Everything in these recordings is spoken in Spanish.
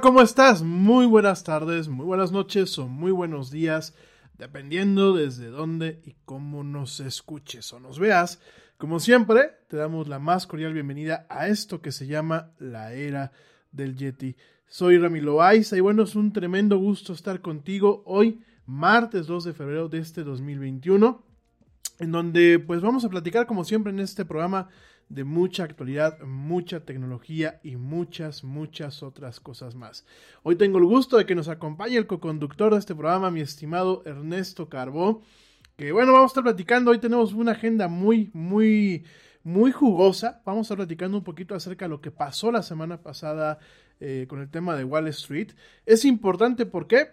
¿Cómo estás? Muy buenas tardes, muy buenas noches o muy buenos días, dependiendo desde dónde y cómo nos escuches o nos veas. Como siempre, te damos la más cordial bienvenida a esto que se llama la era del Yeti. Soy Rami Loaiza y bueno, es un tremendo gusto estar contigo hoy, martes 2 de febrero de este 2021, en donde pues vamos a platicar como siempre en este programa de mucha actualidad, mucha tecnología y muchas, muchas otras cosas más. Hoy tengo el gusto de que nos acompañe el co-conductor de este programa, mi estimado Ernesto Carbó, que bueno, vamos a estar platicando, hoy tenemos una agenda muy, muy, muy jugosa, vamos a estar platicando un poquito acerca de lo que pasó la semana pasada eh, con el tema de Wall Street. Es importante, ¿por qué?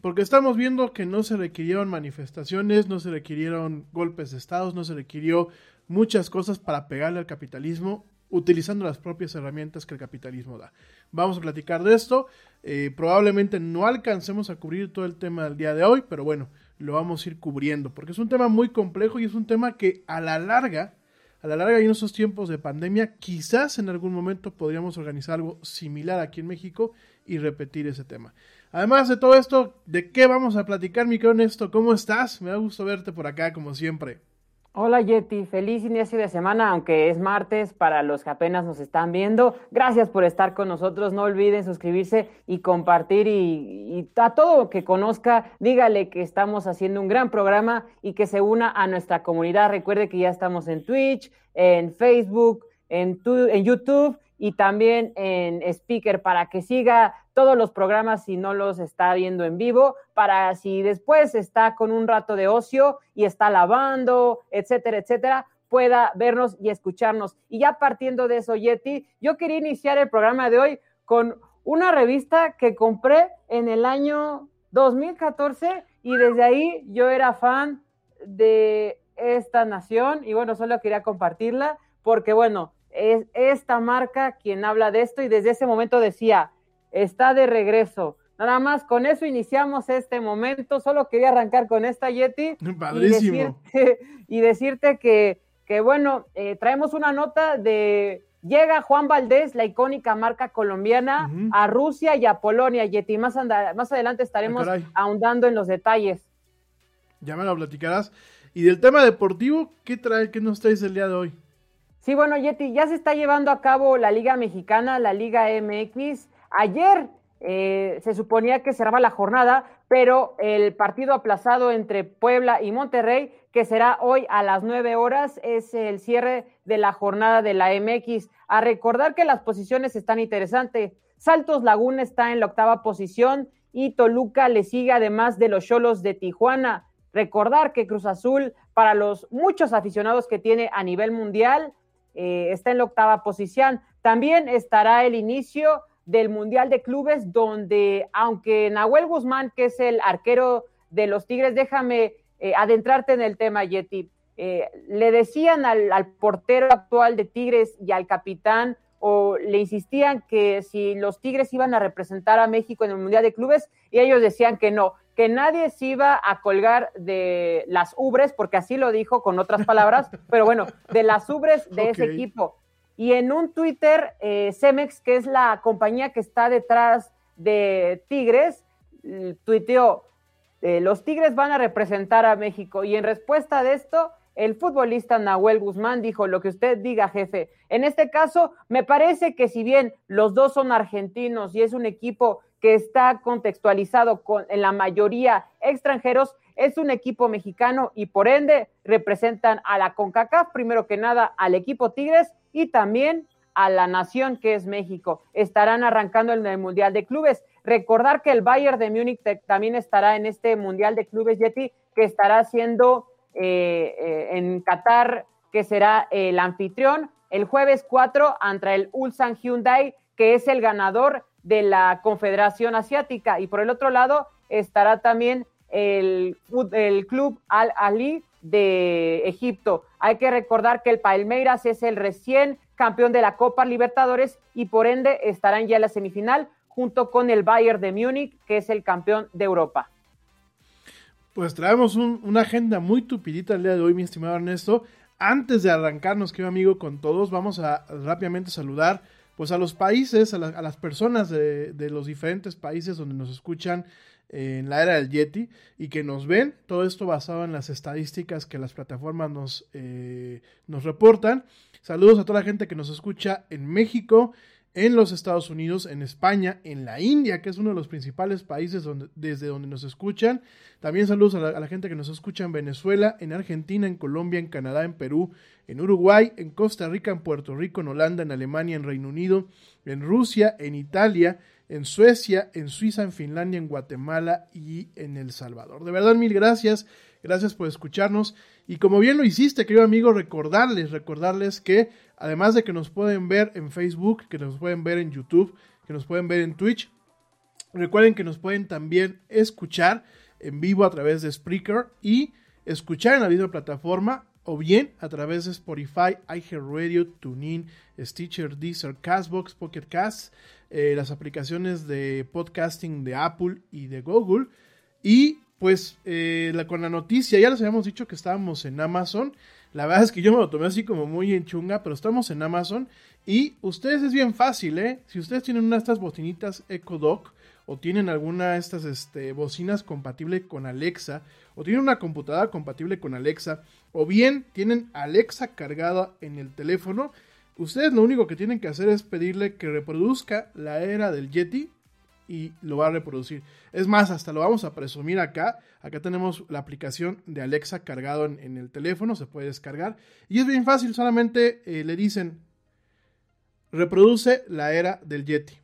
Porque estamos viendo que no se requirieron manifestaciones, no se requirieron golpes de estados, no se requirió muchas cosas para pegarle al capitalismo utilizando las propias herramientas que el capitalismo da. Vamos a platicar de esto. Eh, probablemente no alcancemos a cubrir todo el tema del día de hoy, pero bueno, lo vamos a ir cubriendo, porque es un tema muy complejo y es un tema que a la larga, a la larga y en esos tiempos de pandemia, quizás en algún momento podríamos organizar algo similar aquí en México y repetir ese tema. Además de todo esto, ¿de qué vamos a platicar, mi querido Néstor? ¿Cómo estás? Me da gusto verte por acá, como siempre. Hola Yeti, feliz inicio de semana, aunque es martes para los que apenas nos están viendo. Gracias por estar con nosotros. No olviden suscribirse y compartir y, a todo que conozca, dígale que estamos haciendo un gran programa y que se una a nuestra comunidad. Recuerde que ya estamos en Twitch, en Facebook, en YouTube y también en Speaker para que siga todos los programas si no los está viendo en vivo, para si después está con un rato de ocio y está lavando, etcétera, etcétera, pueda vernos y escucharnos. Y ya partiendo de eso, Yeti, yo quería iniciar el programa de hoy con una revista que compré en el año 2014 y desde ahí yo era fan de esta nación y bueno, solo quería compartirla porque bueno, es esta marca quien habla de esto y desde ese momento decía, está de regreso. Nada más con eso iniciamos este momento. Solo quería arrancar con esta Yeti. Padrísimo. Y decirte, y decirte que, que bueno, eh, traemos una nota de. Llega Juan Valdés, la icónica marca colombiana, uh -huh. a Rusia y a Polonia, Yeti. Más, anda, más adelante estaremos ah, ahondando en los detalles. Ya me lo platicarás. Y del tema deportivo, ¿qué trae, qué nos traes el día de hoy? Sí, bueno, Yeti, ya se está llevando a cabo la Liga Mexicana, la Liga MX. Ayer eh, se suponía que cerraba la jornada, pero el partido aplazado entre Puebla y Monterrey, que será hoy a las nueve horas, es el cierre de la jornada de la MX. A recordar que las posiciones están interesantes. Saltos Laguna está en la octava posición y Toluca le sigue además de los Cholos de Tijuana. Recordar que Cruz Azul, para los muchos aficionados que tiene a nivel mundial, eh, está en la octava posición. También estará el inicio del Mundial de Clubes, donde aunque Nahuel Guzmán, que es el arquero de los Tigres, déjame eh, adentrarte en el tema, Yeti, eh, le decían al, al, portero actual de Tigres y al capitán, o le insistían que si los Tigres iban a representar a México en el Mundial de Clubes, y ellos decían que no, que nadie se iba a colgar de las ubres, porque así lo dijo con otras palabras, pero bueno, de las ubres de okay. ese equipo. Y en un Twitter, eh, Cemex, que es la compañía que está detrás de Tigres, tuiteó, eh, los Tigres van a representar a México. Y en respuesta de esto, el futbolista Nahuel Guzmán dijo, lo que usted diga, jefe. En este caso, me parece que si bien los dos son argentinos y es un equipo que está contextualizado con, en la mayoría extranjeros, es un equipo mexicano y por ende representan a la CONCACAF, primero que nada al equipo Tigres y también a la nación que es México. Estarán arrancando en el Mundial de Clubes. Recordar que el Bayern de Múnich también estará en este Mundial de Clubes, Yeti, que estará haciendo eh, eh, en Qatar, que será el anfitrión, el jueves 4 ante el Ulsan Hyundai, que es el ganador de la Confederación Asiática. Y por el otro lado estará también el, el Club Al-Ali de Egipto. Hay que recordar que el Palmeiras es el recién campeón de la Copa Libertadores y por ende estarán ya en la semifinal junto con el Bayern de Múnich, que es el campeón de Europa. Pues traemos un, una agenda muy tupidita el día de hoy, mi estimado Ernesto. Antes de arrancarnos, querido amigo, con todos, vamos a rápidamente saludar pues a los países, a, a las personas de, de los diferentes países donde nos escuchan en la era del Yeti y que nos ven, todo esto basado en las estadísticas que las plataformas nos, eh, nos reportan. Saludos a toda la gente que nos escucha en México, en los Estados Unidos, en España, en la India, que es uno de los principales países desde donde nos escuchan. También saludos a la gente que nos escucha en Venezuela, en Argentina, en Colombia, en Canadá, en Perú, en Uruguay, en Costa Rica, en Puerto Rico, en Holanda, en Alemania, en Reino Unido, en Rusia, en Italia, en Suecia, en Suiza, en Finlandia, en Guatemala y en El Salvador. De verdad, mil gracias. Gracias por escucharnos. Y como bien lo hiciste, querido amigo, recordarles, recordarles que además de que nos pueden ver en Facebook, que nos pueden ver en YouTube, que nos pueden ver en Twitch, recuerden que nos pueden también escuchar en vivo a través de Spreaker y escuchar en la misma plataforma o bien a través de Spotify, iHeartRadio, TuneIn, Stitcher, Deezer, Castbox, Pocket Cast, eh, las aplicaciones de podcasting de Apple y de Google. Y pues eh, con la noticia, ya les habíamos dicho que estábamos en Amazon. La verdad es que yo me lo tomé así como muy en chunga, pero estamos en Amazon. Y ustedes es bien fácil, ¿eh? Si ustedes tienen una de estas bocinitas Echo Dot o tienen alguna de estas este, bocinas compatible con Alexa, o tienen una computadora compatible con Alexa, o bien tienen Alexa cargada en el teléfono, ustedes lo único que tienen que hacer es pedirle que reproduzca la era del Yeti y lo va a reproducir. Es más, hasta lo vamos a presumir acá. Acá tenemos la aplicación de Alexa cargado en, en el teléfono, se puede descargar. Y es bien fácil, solamente eh, le dicen, reproduce la era del Yeti.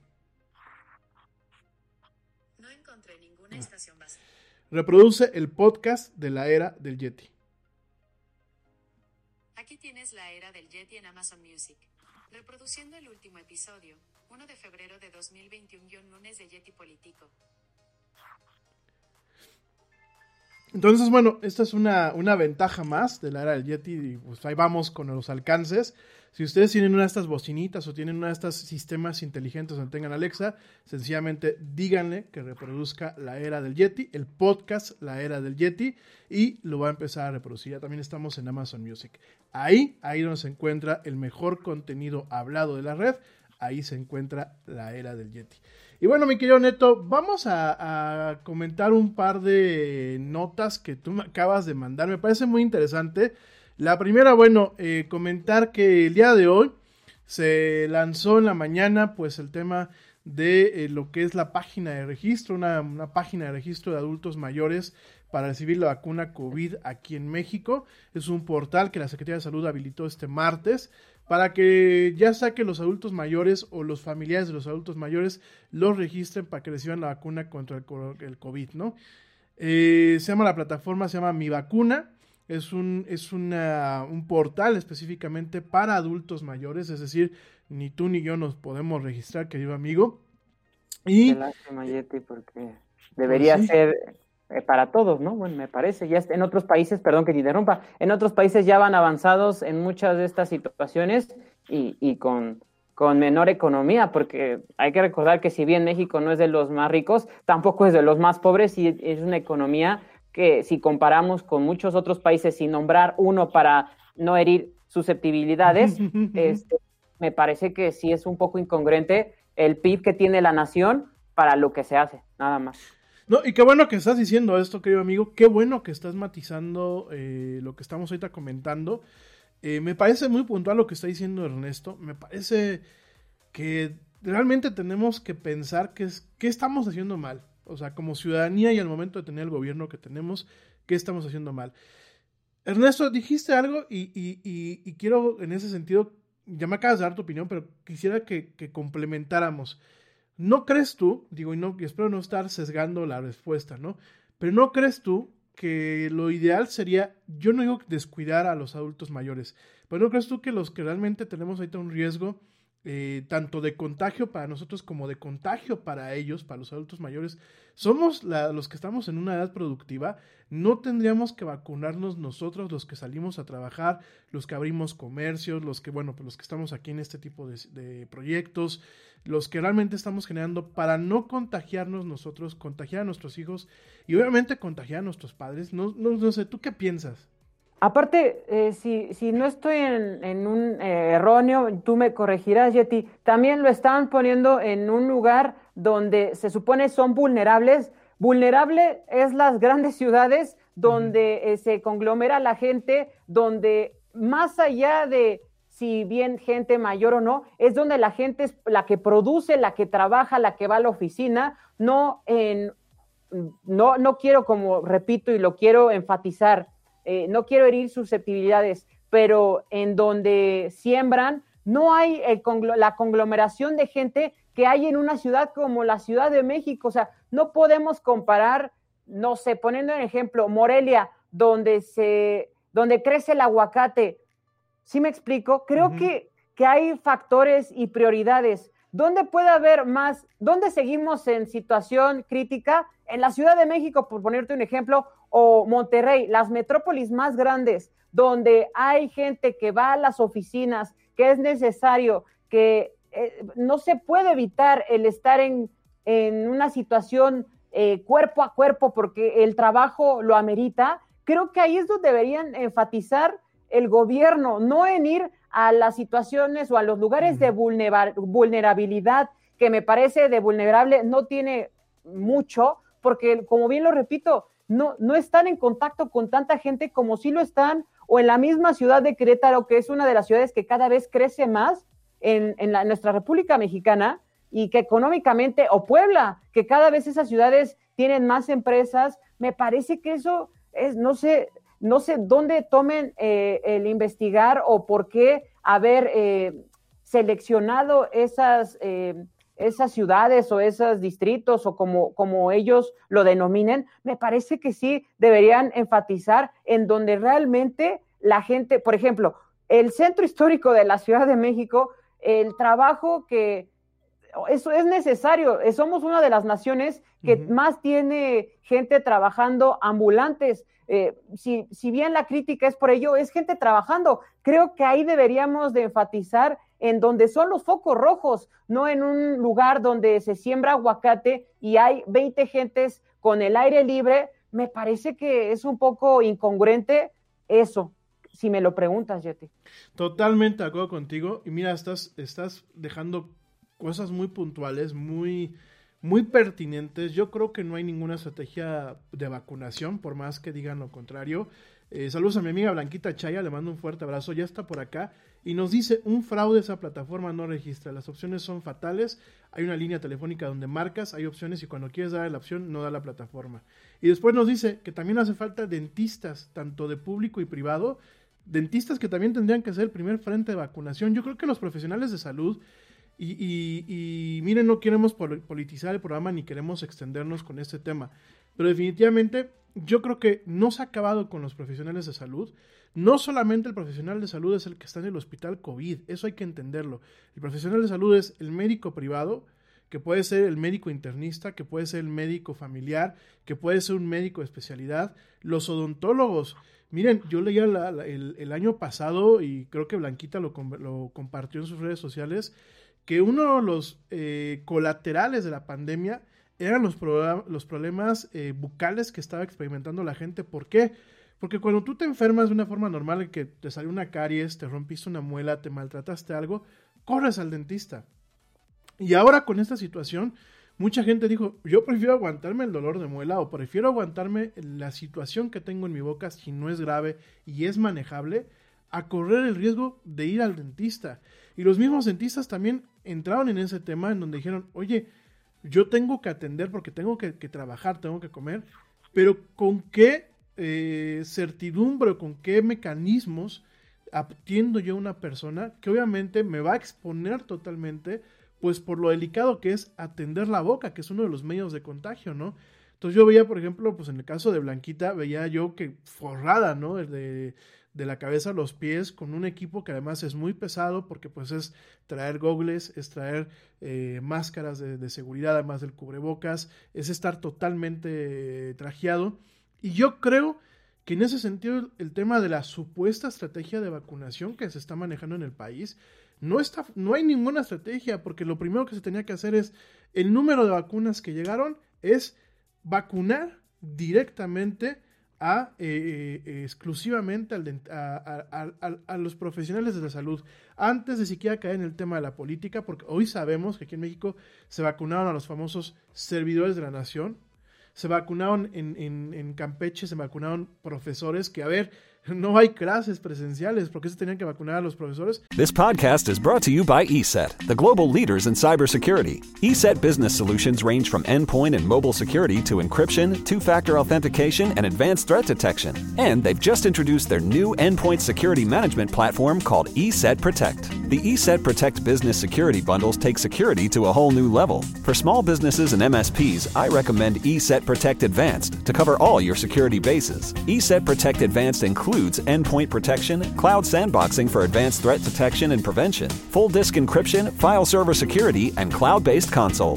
No encontré ninguna estación base. Reproduce el podcast de la era del Yeti. Aquí tienes la era del Yeti en Amazon Music. Reproduciendo el último episodio, 1 de febrero de 2021, lunes de Yeti Político. Entonces, bueno, esta es una, una ventaja más de la era del Yeti. Y pues ahí vamos con los alcances. Si ustedes tienen una de estas bocinitas o tienen una de estos sistemas inteligentes donde tengan Alexa, sencillamente díganle que reproduzca la era del Yeti, el podcast La era del Yeti, y lo va a empezar a reproducir. Ya también estamos en Amazon Music. Ahí, ahí donde se encuentra el mejor contenido hablado de la red, ahí se encuentra la era del Yeti. Y bueno, mi querido Neto, vamos a, comentar un par de notas que tú me acabas de mandar. Me parece muy interesante. La primera, bueno, eh, comentar que el día de hoy se lanzó en la mañana, pues el tema de eh, lo que es la página de registro, una, página de registro de adultos mayores para recibir la vacuna COVID aquí en México. Es un portal que la Secretaría de Salud habilitó este martes para que ya sea que los adultos mayores o los familiares de los adultos mayores los registren para que reciban la vacuna contra el, COVID, ¿no? Eh, se llama la plataforma, se llama Mi Vacuna. Es, un, es una, un portal específicamente para adultos mayores, es decir, ni tú ni yo nos podemos registrar, querido amigo. Y, Qué lástima, Yeti, porque debería pues sí. ser eh, para todos, ¿no? Bueno, me parece. Ya en otros países, perdón que te interrumpa, en otros países ya van avanzados en muchas de estas situaciones y, y con, con menor economía, porque hay que recordar que si bien México no es de los más ricos, tampoco es de los más pobres y es una economía que si comparamos con muchos otros países sin nombrar uno para no herir susceptibilidades, este, me parece que sí es un poco incongruente el PIB que tiene la nación para lo que se hace, nada más. No, y qué bueno que estás diciendo esto, querido amigo. Qué bueno que estás matizando eh, lo que estamos ahorita comentando. Eh, me parece muy puntual lo que está diciendo Ernesto. Me parece que realmente tenemos que pensar qué es, qué estamos haciendo mal. O sea, como ciudadanía y al momento de tener el gobierno que tenemos, ¿qué estamos haciendo mal? Ernesto, dijiste algo y, y, quiero en ese sentido, ya me acabas de dar tu opinión, pero quisiera que complementáramos. ¿No crees tú, digo, y, no, y espero no estar sesgando la respuesta, ¿no? Pero ¿no crees tú que lo ideal sería, yo no digo descuidar a los adultos mayores, pero ¿no crees tú que los que realmente tenemos ahorita un riesgo, eh, tanto de contagio para nosotros como de contagio para ellos, para los adultos mayores, somos la, los que estamos en una edad productiva, no tendríamos que vacunarnos nosotros, los que salimos a trabajar, los que abrimos comercios, los que, bueno, pues los que estamos aquí en este tipo de, proyectos, los que realmente estamos generando para no contagiarnos nosotros, contagiar a nuestros hijos y obviamente contagiar a nuestros padres. No, no, no sé, ¿tú qué piensas? Aparte, eh, si, si, no estoy en, en un eh, erróneo, tú me corregirás, Yeti, también lo están poniendo en un lugar donde se supone son vulnerables. Vulnerable es las grandes ciudades donde eh, se conglomera la gente, donde más allá de si bien gente mayor o no, es donde la gente es la que produce, la que trabaja, la que va a la oficina, no en, no, no quiero, como repito y lo quiero enfatizar, eh, no quiero herir susceptibilidades, pero en donde siembran, no hay la conglomeración de gente que hay en una ciudad como la Ciudad de México. O sea, no podemos comparar, no sé, poniendo en ejemplo, Morelia, donde se, donde crece el aguacate. ¿Sí me explico? Creo que, que hay factores y prioridades. ¿Dónde puede haber más? ¿Dónde seguimos en situación crítica? En la Ciudad de México, por ponerte un ejemplo, o Monterrey, las metrópolis más grandes, donde hay gente que va a las oficinas, que es necesario, que eh, no se puede evitar el estar en, en una situación eh, cuerpo a cuerpo porque el trabajo lo amerita, creo que ahí es donde deberían enfatizar el gobierno, no en ir a las situaciones o a los lugares de vulnerabilidad, que me parece de vulnerable, no tiene mucho, porque como bien lo repito, no, no están en contacto con tanta gente como si lo están, o en la misma ciudad de Querétaro, que es una de las ciudades que cada vez crece más en, nuestra República Mexicana, y que económicamente, o Puebla, que cada vez esas ciudades tienen más empresas, me parece que eso es, no sé, no sé dónde tomen eh, el investigar o por qué haber eh, seleccionado esas eh, esas ciudades o esos distritos o como, como ellos lo denominen, me parece que sí deberían enfatizar en donde realmente la gente, por ejemplo, el centro histórico de la Ciudad de México, el trabajo que eso es necesario, somos una de las naciones que más tiene gente trabajando ambulantes. Eh, si, si bien la crítica es por ello, es gente trabajando. Creo que ahí deberíamos de enfatizar en donde son los focos rojos, no en un lugar donde se siembra aguacate y hay 20 gentes con el aire libre, me parece que es un poco incongruente eso, si me lo preguntas, Yeti. Totalmente de acuerdo contigo. Y mira, estás, estás dejando cosas muy puntuales, muy, muy pertinentes. Yo creo que no hay ninguna estrategia de vacunación, por más que digan lo contrario. Eh, saludos a mi amiga Blanquita Chaya, le mando un fuerte abrazo, ya está por acá y nos dice un fraude esa plataforma no registra, las opciones son fatales, hay una línea telefónica donde marcas, hay opciones y cuando quieres dar la opción no da la plataforma. Y después nos dice que también hace falta dentistas, tanto de público y privado, dentistas que también tendrían que ser el primer frente de vacunación. Yo creo que los profesionales de salud y, y, miren, no queremos politizar el programa ni queremos extendernos con este tema, pero definitivamente yo creo que no se ha acabado con los profesionales de salud. No solamente el profesional de salud es el que está en el hospital COVID, eso hay que entenderlo. El profesional de salud es el médico privado, que puede ser el médico internista, que puede ser el médico familiar, que puede ser un médico de especialidad, los odontólogos. Miren, yo leía el, año pasado, y creo que Blanquita lo, lo, compartió en sus redes sociales, que uno de los eh, colaterales de la pandemia eran los, los problemas eh, bucales que estaba experimentando la gente. ¿Por qué? Porque cuando tú te enfermas de una forma normal, que te salió una caries, te rompiste una muela, te maltrataste algo, corres al dentista. Y ahora con esta situación, mucha gente dijo, yo prefiero aguantarme el dolor de muela o prefiero aguantarme la situación que tengo en mi boca si no es grave y es manejable, a correr el riesgo de ir al dentista. Y los mismos dentistas también entraron en ese tema en donde dijeron, oye, yo tengo que atender porque tengo que, trabajar, tengo que comer, pero ¿con qué eh, certidumbre, con qué mecanismos atiendo yo a una persona que obviamente me va a exponer totalmente, pues por lo delicado que es atender la boca, que es uno de los medios de contagio, ¿no? Entonces yo veía, por ejemplo, pues en el caso de Blanquita, veía yo que forrada, ¿no? De, de la cabeza a los pies con un equipo que además es muy pesado porque pues es traer gogles, es traer eh, máscaras de, seguridad además del cubrebocas, es estar totalmente trajeado. Y yo creo que en ese sentido el tema de la supuesta estrategia de vacunación que se está manejando en el país, no, está, no hay ninguna estrategia porque lo primero que se tenía que hacer es el número de vacunas que llegaron es vacunar directamente a, eh, eh, exclusivamente al a, a- a- los profesionales de la salud, antes de siquiera caer en el tema de la política, porque hoy sabemos que aquí en México se vacunaron a los famosos servidores de la nación, se vacunaron en- en Campeche, se vacunaron profesores que, a ver, no hay clases presenciales, ¿por qué se tenían que vacunar a los profesores? This podcast is brought to you by ESET, the global leaders in cybersecurity. ESET business solutions range from endpoint and mobile security to encryption, two factor authentication, and advanced threat detection. And they've just introduced their new endpoint security management platform called ESET Protect. The ESET Protect business security bundles take security to a whole new level. For small businesses and MSPs, I recommend ESET Protect Advanced to cover all your security bases. ESET Protect Advanced includes endpoint protection, cloud sandboxing for advanced threat detection and prevention, full disk encryption, file server security, and cloud based console.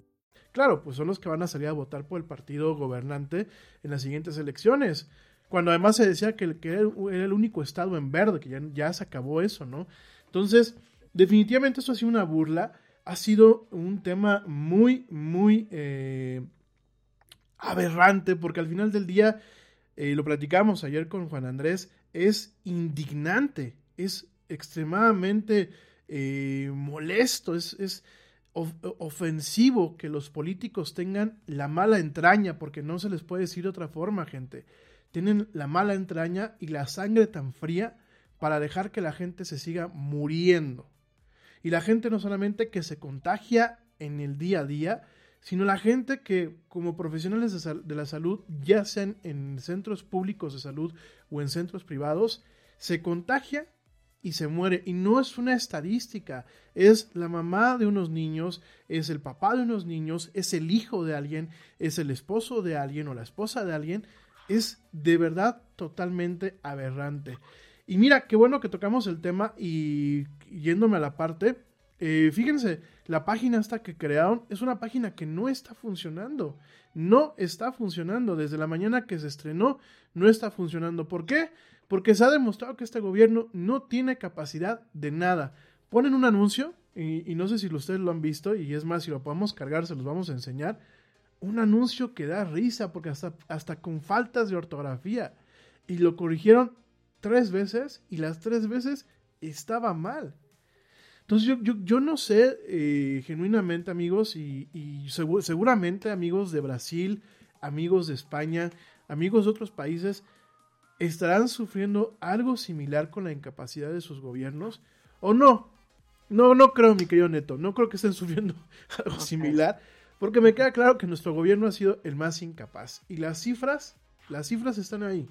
Claro, pues son los que van a salir a votar por el partido gobernante en las siguientes elecciones. Cuando además se decía que, que era, el- único estado en verde, que ya, se acabó eso, ¿no? Entonces, definitivamente esto ha sido una burla, ha sido un tema muy, muy eh, aberrante, porque al final del día, eh, lo platicamos ayer con Juan Andrés, es indignante, es extremadamente eh, molesto, es, es ofensivo que los políticos tengan la mala entraña, porque no se les puede decir de otra forma, gente. Tienen la mala entraña y la sangre tan fría para dejar que la gente se siga muriendo. Y la gente no solamente que se contagia en el día a día, sino la gente que como profesionales de, de la salud, ya sean en centros públicos de salud o en centros privados, se contagia y se muere. Y no es una estadística, es la mamá de unos niños, es el papá de unos niños, es el hijo de alguien, es el esposo de alguien o la esposa de alguien. Es de verdad totalmente aberrante. Y mira, qué bueno que tocamos el tema y yéndome a la parte, eh, fíjense, la página esta que crearon es una página que no está funcionando. No está funcionando. Desde la mañana que se estrenó, no está funcionando. ¿Por qué? Porque se ha demostrado que este gobierno no tiene capacidad de nada. Ponen un anuncio, y, no sé si ustedes lo han visto, y es más, si lo podemos cargar, se los vamos a enseñar. Un anuncio que da risa, porque hasta, hasta con faltas de ortografía. Y lo corrigieron tres veces, y las tres veces estaba mal. Entonces yo, yo, yo no sé eh, genuinamente amigos y, y segu- seguramente amigos de Brasil, amigos de España, amigos de otros países, estarán sufriendo algo similar con la incapacidad de sus gobiernos o no. No, no creo, mi querido Neto, no creo que estén sufriendo algo similar, porque me queda claro que nuestro gobierno ha sido el más incapaz. Y las cifras, las cifras están ahí.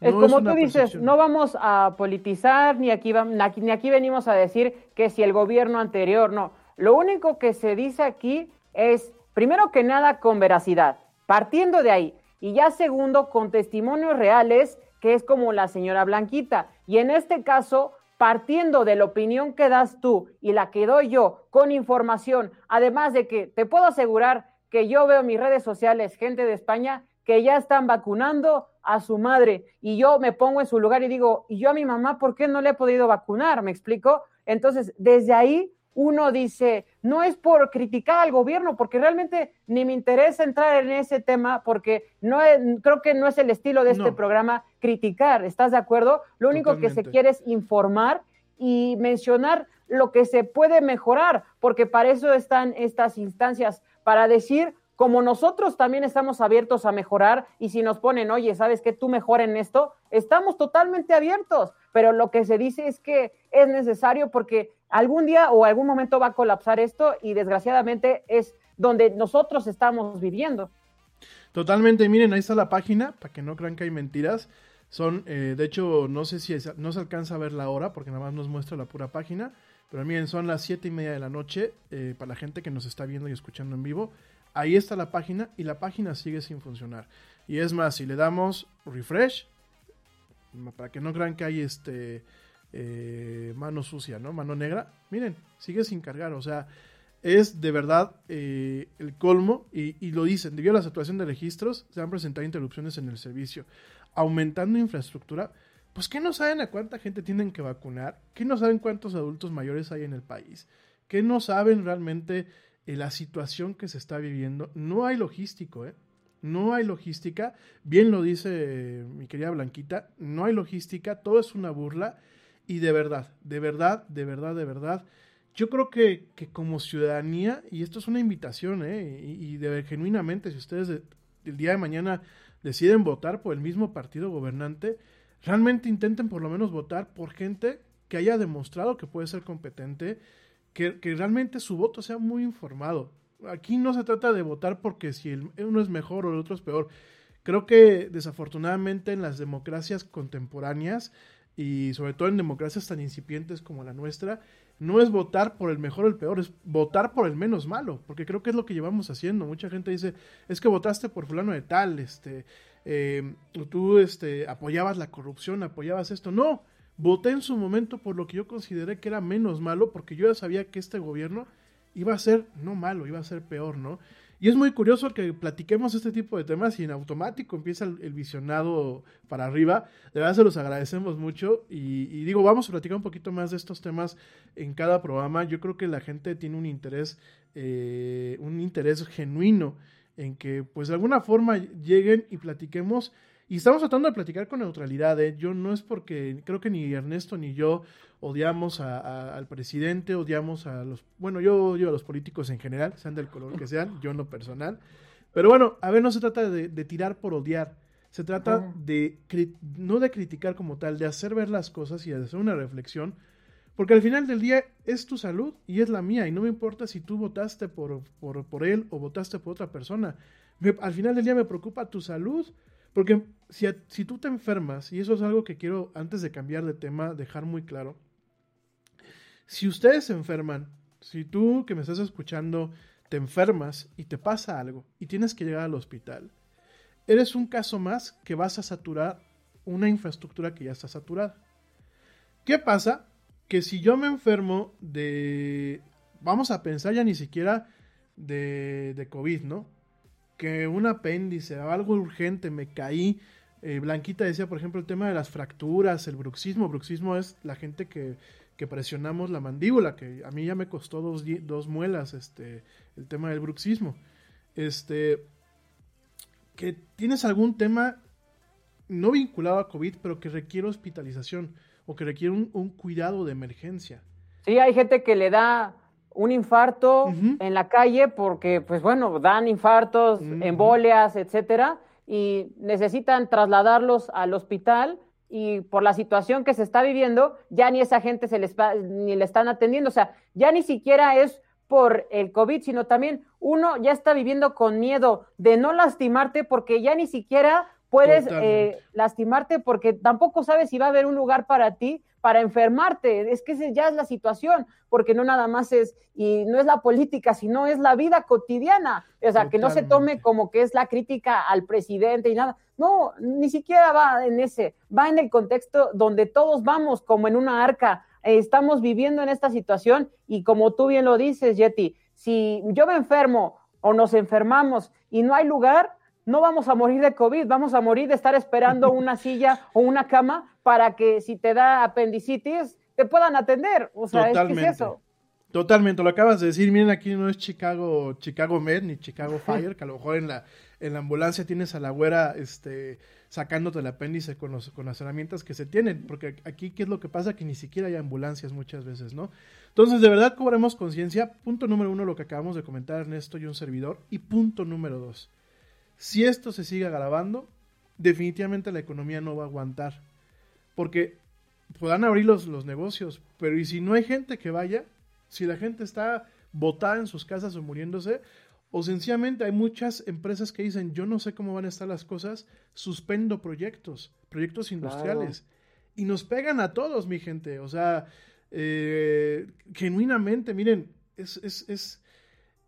Es No como una tú dices, percepción. no vamos a politizar, ni aquí, vam- ni aquí- ni aquí venimos a decir que si el gobierno anterior, no. Lo único que se dice aquí es, primero que nada, con veracidad, partiendo de ahí. Y ya segundo, con testimonios reales, que es como la señora Blanquita. Y en este caso, partiendo de la opinión que das tú y la que doy yo con información, además de que te puedo asegurar que yo veo mis redes sociales gente de España que ya están vacunando a su madre y yo me pongo en su lugar y digo, ¿y yo a mi mamá por qué no le he podido vacunar? ¿Me explico? Entonces, desde ahí uno dice, no es por criticar al gobierno, porque realmente ni me interesa entrar en ese tema, porque no es- creo que no es el estilo de este No. programa criticar, ¿estás de acuerdo? Lo único que se quiere es informar y mencionar lo que se puede mejorar, porque para eso están estas instancias, para decir como nosotros también estamos abiertos a mejorar y si nos ponen, oye, ¿sabes qué? Tú mejor en esto, estamos totalmente abiertos, pero lo que se dice es que es necesario porque algún día o algún momento va a colapsar esto y desgraciadamente es donde nosotros estamos viviendo. Totalmente, miren, ahí está la página, para que no crean que hay mentiras. Son, eh, de hecho, no sé si no se alcanza a ver la hora, porque nada más nos muestra la pura página. Pero miren, son las siete y media de la noche, eh, para la gente que nos está viendo y escuchando en vivo. Ahí está la página y la página sigue sin funcionar. Y es más, si le damos refresh, para que no crean que hay este eh, mano sucia, ¿no? Mano negra, miren, sigue sin cargar. O sea, es de verdad eh, el colmo y, lo dicen, debido a la situación de registros, se han presentado interrupciones en el servicio, aumentando infraestructura. Pues que no saben a cuánta gente tienen que vacunar, que no saben cuántos adultos mayores hay en el país, que no saben realmente eh, la situación que se está viviendo. No hay logístico, ¿eh? No hay logística. Bien lo dice eh, mi querida Blanquita, no hay logística, todo es una burla. Y de verdad, de verdad, de verdad, de verdad, yo creo que, que como ciudadanía, y esto es una invitación, ¿eh? y, de, genuinamente, si ustedes el día de mañana deciden votar por el mismo partido gobernante, realmente intenten por lo menos votar por gente que haya demostrado que puede ser competente, que, realmente su voto sea muy informado. Aquí no se trata de votar porque si uno es mejor o el otro es peor. Creo que desafortunadamente en las democracias contemporáneas y sobre todo en democracias tan incipientes como la nuestra, no es votar por el mejor o el peor, es votar por el menos malo, porque creo que es lo que llevamos haciendo. Mucha gente dice, es que votaste por fulano de tal, este, eh, tú este, apoyabas la corrupción, apoyabas esto. No, voté en su momento por lo que yo consideré que era menos malo, porque yo ya sabía que este gobierno iba a ser no malo, iba a ser peor, ¿no? Y es muy curioso que platiquemos este tipo de temas y en automático empieza el, visionado para arriba. De verdad se los agradecemos mucho y, digo, vamos a platicar un poquito más de estos temas en cada programa. Yo creo que la gente tiene un interés, eh, un interés genuino en que pues de alguna forma lleguen y platiquemos y estamos tratando de platicar con neutralidad, ¿eh? Yo no es porque creo que ni Ernesto ni yo odiamos al presidente, odiamos a los, bueno, yo odio a los políticos en general, sean del color que sean, yo en lo personal. Pero bueno, a ver, no se trata de, tirar por odiar, se trata de, no de criticar como tal, de hacer ver las cosas y de hacer una reflexión, porque al final del día es tu salud y es la mía, y no me importa si tú votaste por, por, por él o votaste por otra persona. al final del día me preocupa tu salud, porque si, si tú te enfermas, y eso es algo que quiero antes de cambiar de tema dejar muy claro, si ustedes se enferman, si tú que me estás escuchando te enfermas y te pasa algo y tienes que llegar al hospital, eres un caso más que vas a saturar una infraestructura que ya está saturada. ¿Qué pasa? Que si yo me enfermo de, vamos a pensar ya ni siquiera de, de COVID, ¿no? que un apéndice o algo urgente, me caí. Eh, Blanquita decía, por ejemplo, el tema de las fracturas, el bruxismo. Bruxismo es la gente que, que presionamos la mandíbula, que a mí ya me costó dos, dos muelas este, el tema del bruxismo. Este, que tienes algún tema no vinculado a COVID, pero que requiere hospitalización o que requiere un, un cuidado de emergencia. Sí, hay gente que le da un infarto en la calle porque, pues bueno, dan infartos, embolias, etcétera, y necesitan trasladarlos al hospital y por la situación que se está viviendo, ya ni esa gente se les ni le están atendiendo, o sea, ya ni siquiera es por el COVID, sino también uno ya está viviendo con miedo de no lastimarte porque ya ni siquiera puedes eh, lastimarte porque tampoco sabes si va a haber un lugar para ti para enfermarte. Es que esa ya es la situación, porque no nada más es, y no es la política, sino es la vida cotidiana. O sea, que no se tome como que es la crítica al presidente y nada. No, ni siquiera va en ese, va en el contexto donde todos vamos como en una arca. estamos viviendo en esta situación y como tú bien lo dices, Yeti, si yo me enfermo o nos enfermamos y no hay lugar, no vamos a morir de COVID, vamos a morir de estar esperando una silla o una cama para que si te da apendicitis te puedan atender. O sea, Totalmente. es eso. Totalmente, lo acabas de decir. Miren, aquí no es Chicago, Chicago Med ni Chicago Fire, que a lo mejor en la, en la ambulancia tienes a la güera este, sacándote el apéndice con, los, con las herramientas que se tienen, porque aquí, ¿qué es lo que pasa? Que ni siquiera hay ambulancias muchas veces, ¿no? Entonces, de verdad, cobremos conciencia. Punto número uno, lo que acabamos de comentar Ernesto y un servidor. Y punto número dos, si esto se sigue agravando, definitivamente la economía no va a aguantar. Porque podrán abrir los, los negocios, pero ¿y si no hay gente que vaya? Si la gente está botada en sus casas o muriéndose, o sencillamente hay muchas empresas que dicen, yo no sé cómo van a estar las cosas, suspendo proyectos, proyectos industriales. Y nos pegan a todos, mi gente. O sea, eh, genuinamente, miren, es, es, es,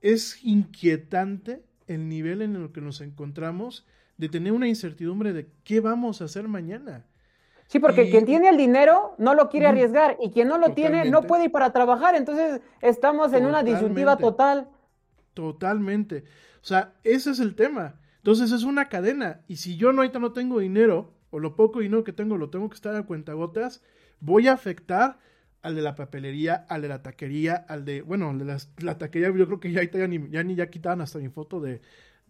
es inquietante el nivel en el que nos encontramos de tener una incertidumbre de qué vamos a hacer mañana. Sí, porque quien tiene el dinero no lo quiere arriesgar y quien no lo tiene no puede ir para trabajar. Entonces estamos en una disyuntiva total. Totalmente. O sea, ese es el tema. Entonces es una cadena. Y si yo no, ahorita no tengo dinero, o lo poco dinero que tengo lo tengo que estar a cuentagotas, voy a afectar al de la papelería, al de la taquería, al de, bueno, al de la, taquería, yo creo que ya, ya, ni, ya ni ya quitaban hasta mi foto de,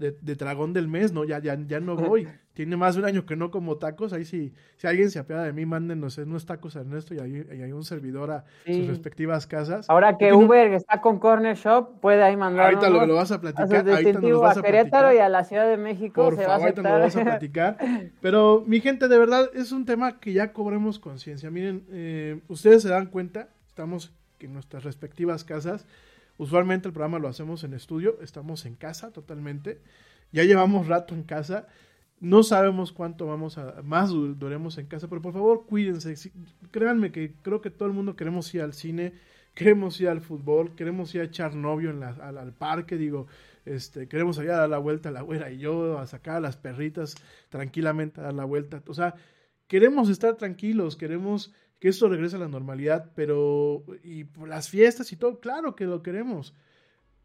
de, de, dragón del mes, ¿no? Ya, ya, ya no voy. Tiene más de un año que no como tacos. Ahí sí, si alguien se apiada de mí, mándenos unos tacos a Ernesto y hay, hay un servidor a sus respectivas casas. Ahora que Uber está con Corner Shop, puede ahí mandar. Ahorita lo, lo, vas a platicar. ahorita nos vas a, a Querétaro y a la Ciudad de México Por se favor, va a ahorita lo vas a platicar. Pero, mi gente, de verdad, es un tema que ya cobremos conciencia. Miren, eh, ustedes se dan cuenta, estamos en nuestras respectivas casas Usualmente el programa lo hacemos en estudio, estamos en casa totalmente. Ya llevamos rato en casa. No sabemos cuánto vamos a más duremos en casa, pero por favor cuídense. Créanme que creo que todo el mundo queremos ir al cine, queremos ir al fútbol, queremos ir a echar novio en la, al, parque, digo, este, queremos ir a dar la vuelta a la güera y yo, a sacar a las perritas tranquilamente a dar la vuelta. O sea, queremos estar tranquilos, queremos que esto regrese a la normalidad, pero y por las fiestas y todo, claro que lo queremos.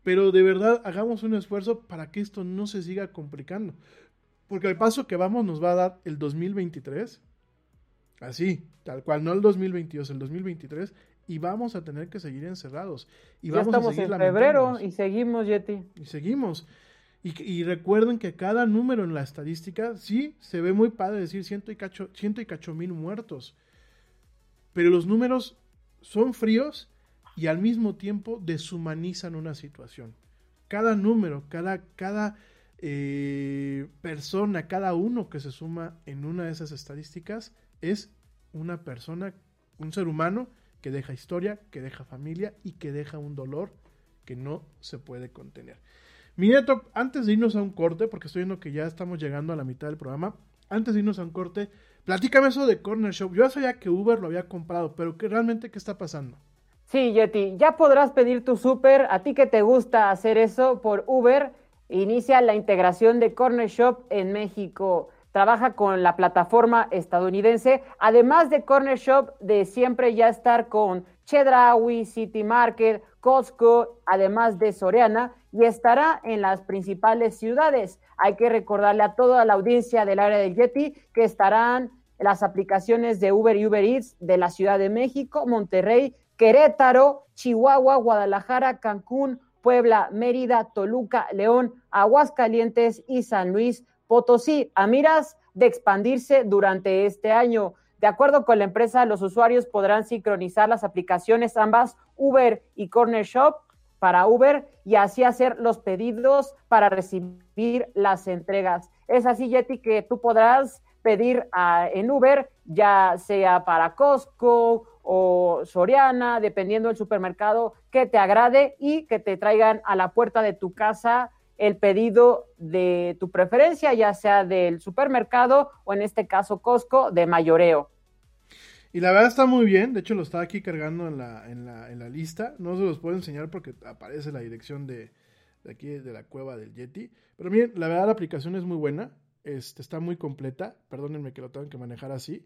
Pero de verdad hagamos un esfuerzo para que esto no se siga complicando. Porque al paso que vamos nos va a dar el 2023, así, tal cual, no el 2022, el 2023, y vamos a tener que seguir encerrados. Y ya vamos estamos a seguir en febrero y seguimos, Yeti. Y seguimos. Y, y, recuerden que cada número en la estadística, sí, se ve muy padre decir ciento y cacho, ciento y cacho mil muertos pero los números son fríos y al mismo tiempo deshumanizan una situación. Cada número, cada, cada eh, persona, cada uno que se suma en una de esas estadísticas es una persona, un ser humano que deja historia, que deja familia y que deja un dolor que no se puede contener. Mi neto, antes de irnos a un corte, porque estoy viendo que ya estamos llegando a la mitad del programa, antes de irnos a un corte, Platícame eso de Corner Shop. Yo ya sabía que Uber lo había comprado, pero ¿qué, realmente qué está pasando? Sí, Yeti, ya podrás pedir tu súper. A ti que te gusta hacer eso por Uber, inicia la integración de Corner Shop en México. Trabaja con la plataforma estadounidense, además de Corner Shop, de siempre ya estar con Chedraui, City Market, Costco, además de Soriana, y estará en las principales ciudades. Hay que recordarle a toda la audiencia del área del Yeti que estarán las aplicaciones de Uber y Uber Eats de la Ciudad de México, Monterrey, Querétaro, Chihuahua, Guadalajara, Cancún, Puebla, Mérida, Toluca, León, Aguascalientes y San Luis Potosí, a miras de expandirse durante este año. De acuerdo con la empresa, los usuarios podrán sincronizar las aplicaciones ambas Uber y Corner Shop para Uber y así hacer los pedidos para recibir las entregas. Es así, Yeti, que tú podrás pedir en Uber, ya sea para Costco o Soriana, dependiendo del supermercado que te agrade y que te traigan a la puerta de tu casa el pedido de tu preferencia, ya sea del supermercado o en este caso Costco de mayoreo. Y la verdad está muy bien, de hecho lo estaba aquí cargando en la, en la, en la lista, no se los puedo enseñar porque aparece la dirección de, de aquí de la cueva del Yeti, pero miren, la verdad la aplicación es muy buena, este, está muy completa. Perdónenme que lo tengan que manejar así.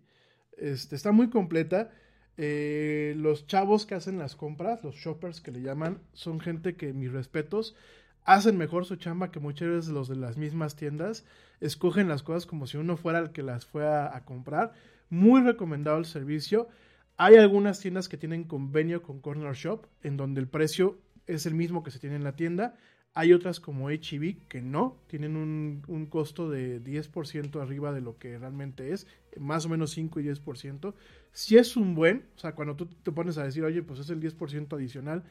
Este, está muy completa. Eh, los chavos que hacen las compras, los shoppers que le llaman, son gente que, mis respetos, hacen mejor su chamba que muchas veces los de las mismas tiendas. Escogen las cosas como si uno fuera el que las fue a, comprar. Muy recomendado el servicio. Hay algunas tiendas que tienen convenio con Corner Shop, en donde el precio es el mismo que se tiene en la tienda. Hay otras como HEV que no, tienen un, un costo de 10% arriba de lo que realmente es, más o menos 5 y 10%. Si es un buen, o sea, cuando tú te pones a decir, oye, pues es el 10% adicional,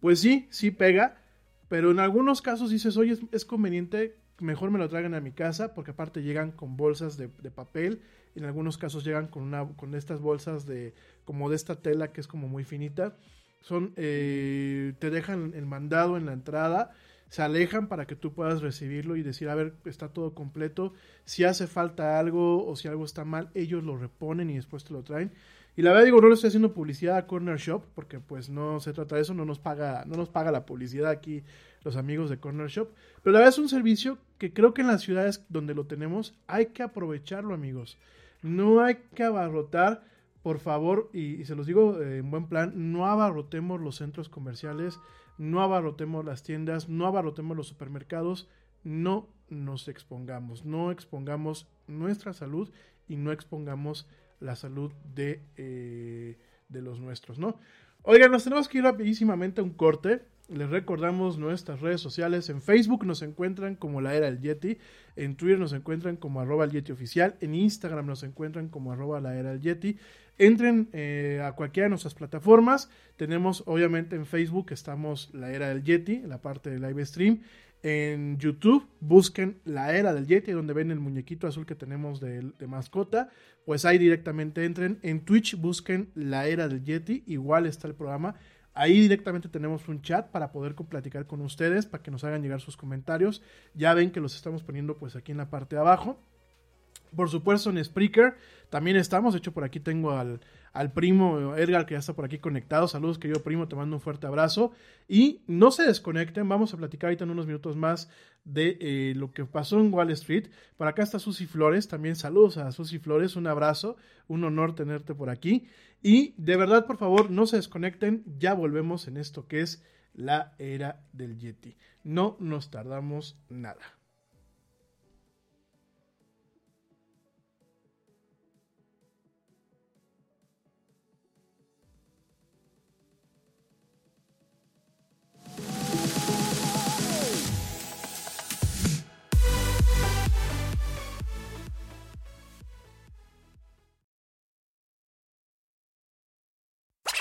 pues sí, sí pega, pero en algunos casos dices, oye, es, es conveniente, mejor me lo traigan a mi casa, porque aparte llegan con bolsas de, de papel, en algunos casos llegan con, una, con estas bolsas de, como de esta tela que es como muy finita, son, eh, te dejan el mandado en la entrada, se alejan para que tú puedas recibirlo y decir, a ver, está todo completo, si hace falta algo o si algo está mal, ellos lo reponen y después te lo traen. Y la verdad digo, no le estoy haciendo publicidad a Corner Shop porque pues no se trata de eso, no nos paga, no nos paga la publicidad aquí los amigos de Corner Shop, pero la verdad es un servicio que creo que en las ciudades donde lo tenemos hay que aprovecharlo, amigos. No hay que abarrotar, por favor, y, se los digo eh, en buen plan, no abarrotemos los centros comerciales, no abarrotemos las tiendas, no abarrotemos los supermercados, no nos expongamos, no expongamos nuestra salud y no expongamos la salud de, eh, de los nuestros, ¿no? Oigan, nos tenemos que ir rapidísimamente a un corte. Les recordamos nuestras redes sociales. En Facebook nos encuentran como la era del Yeti. En Twitter nos encuentran como arroba el Yeti oficial. En Instagram nos encuentran como arroba la era del Yeti. Entren eh, a cualquiera de nuestras plataformas. Tenemos, obviamente, en Facebook estamos la era del Yeti, la parte de live stream. En YouTube busquen la era del Yeti, donde ven el muñequito azul que tenemos de, de, mascota. Pues ahí directamente entren. En Twitch busquen la era del Yeti, igual está el programa. Ahí directamente tenemos un chat para poder platicar con ustedes, para que nos hagan llegar sus comentarios. Ya ven que los estamos poniendo pues aquí en la parte de abajo. Por supuesto en Spreaker también estamos. De hecho por aquí tengo al, al primo Edgar que ya está por aquí conectado. Saludos querido primo, te mando un fuerte abrazo. Y no se desconecten, vamos a platicar ahorita en unos minutos más de eh, lo que pasó en Wall Street. Por acá está Susy Flores, también saludos a Susy Flores, un abrazo, un honor tenerte por aquí. Y de verdad, por favor, no se desconecten, ya volvemos en esto que es la era del Yeti. No nos tardamos nada.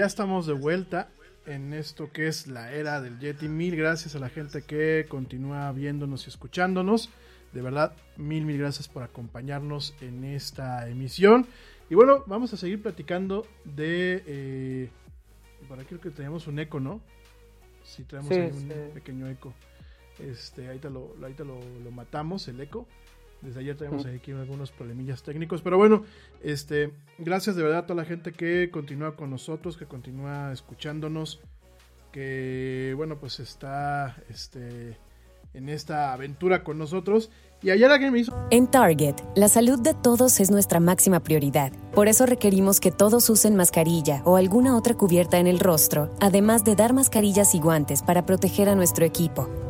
Ya estamos de vuelta en esto que es la era del Yeti. Mil gracias a la gente que continúa viéndonos y escuchándonos. De verdad, mil, mil gracias por acompañarnos en esta emisión. Y bueno, vamos a seguir platicando de... Eh, por aquí creo que tenemos un eco, ¿no? Sí, tenemos Sí, ahí un sí. pequeño eco. Este, ahorita lo, ahorita lo, lo matamos, el eco. Desde ayer tenemos aquí algunos problemillas técnicos. Pero bueno, este, gracias de verdad a toda la gente que continúa con nosotros, que continúa escuchándonos, que bueno, pues está este, en esta aventura con nosotros. Y ayer alguien me hizo En Target, la salud de todos es nuestra máxima prioridad. Por eso requerimos que todos usen mascarilla o alguna otra cubierta en el rostro, además de dar mascarillas y guantes para proteger a nuestro equipo.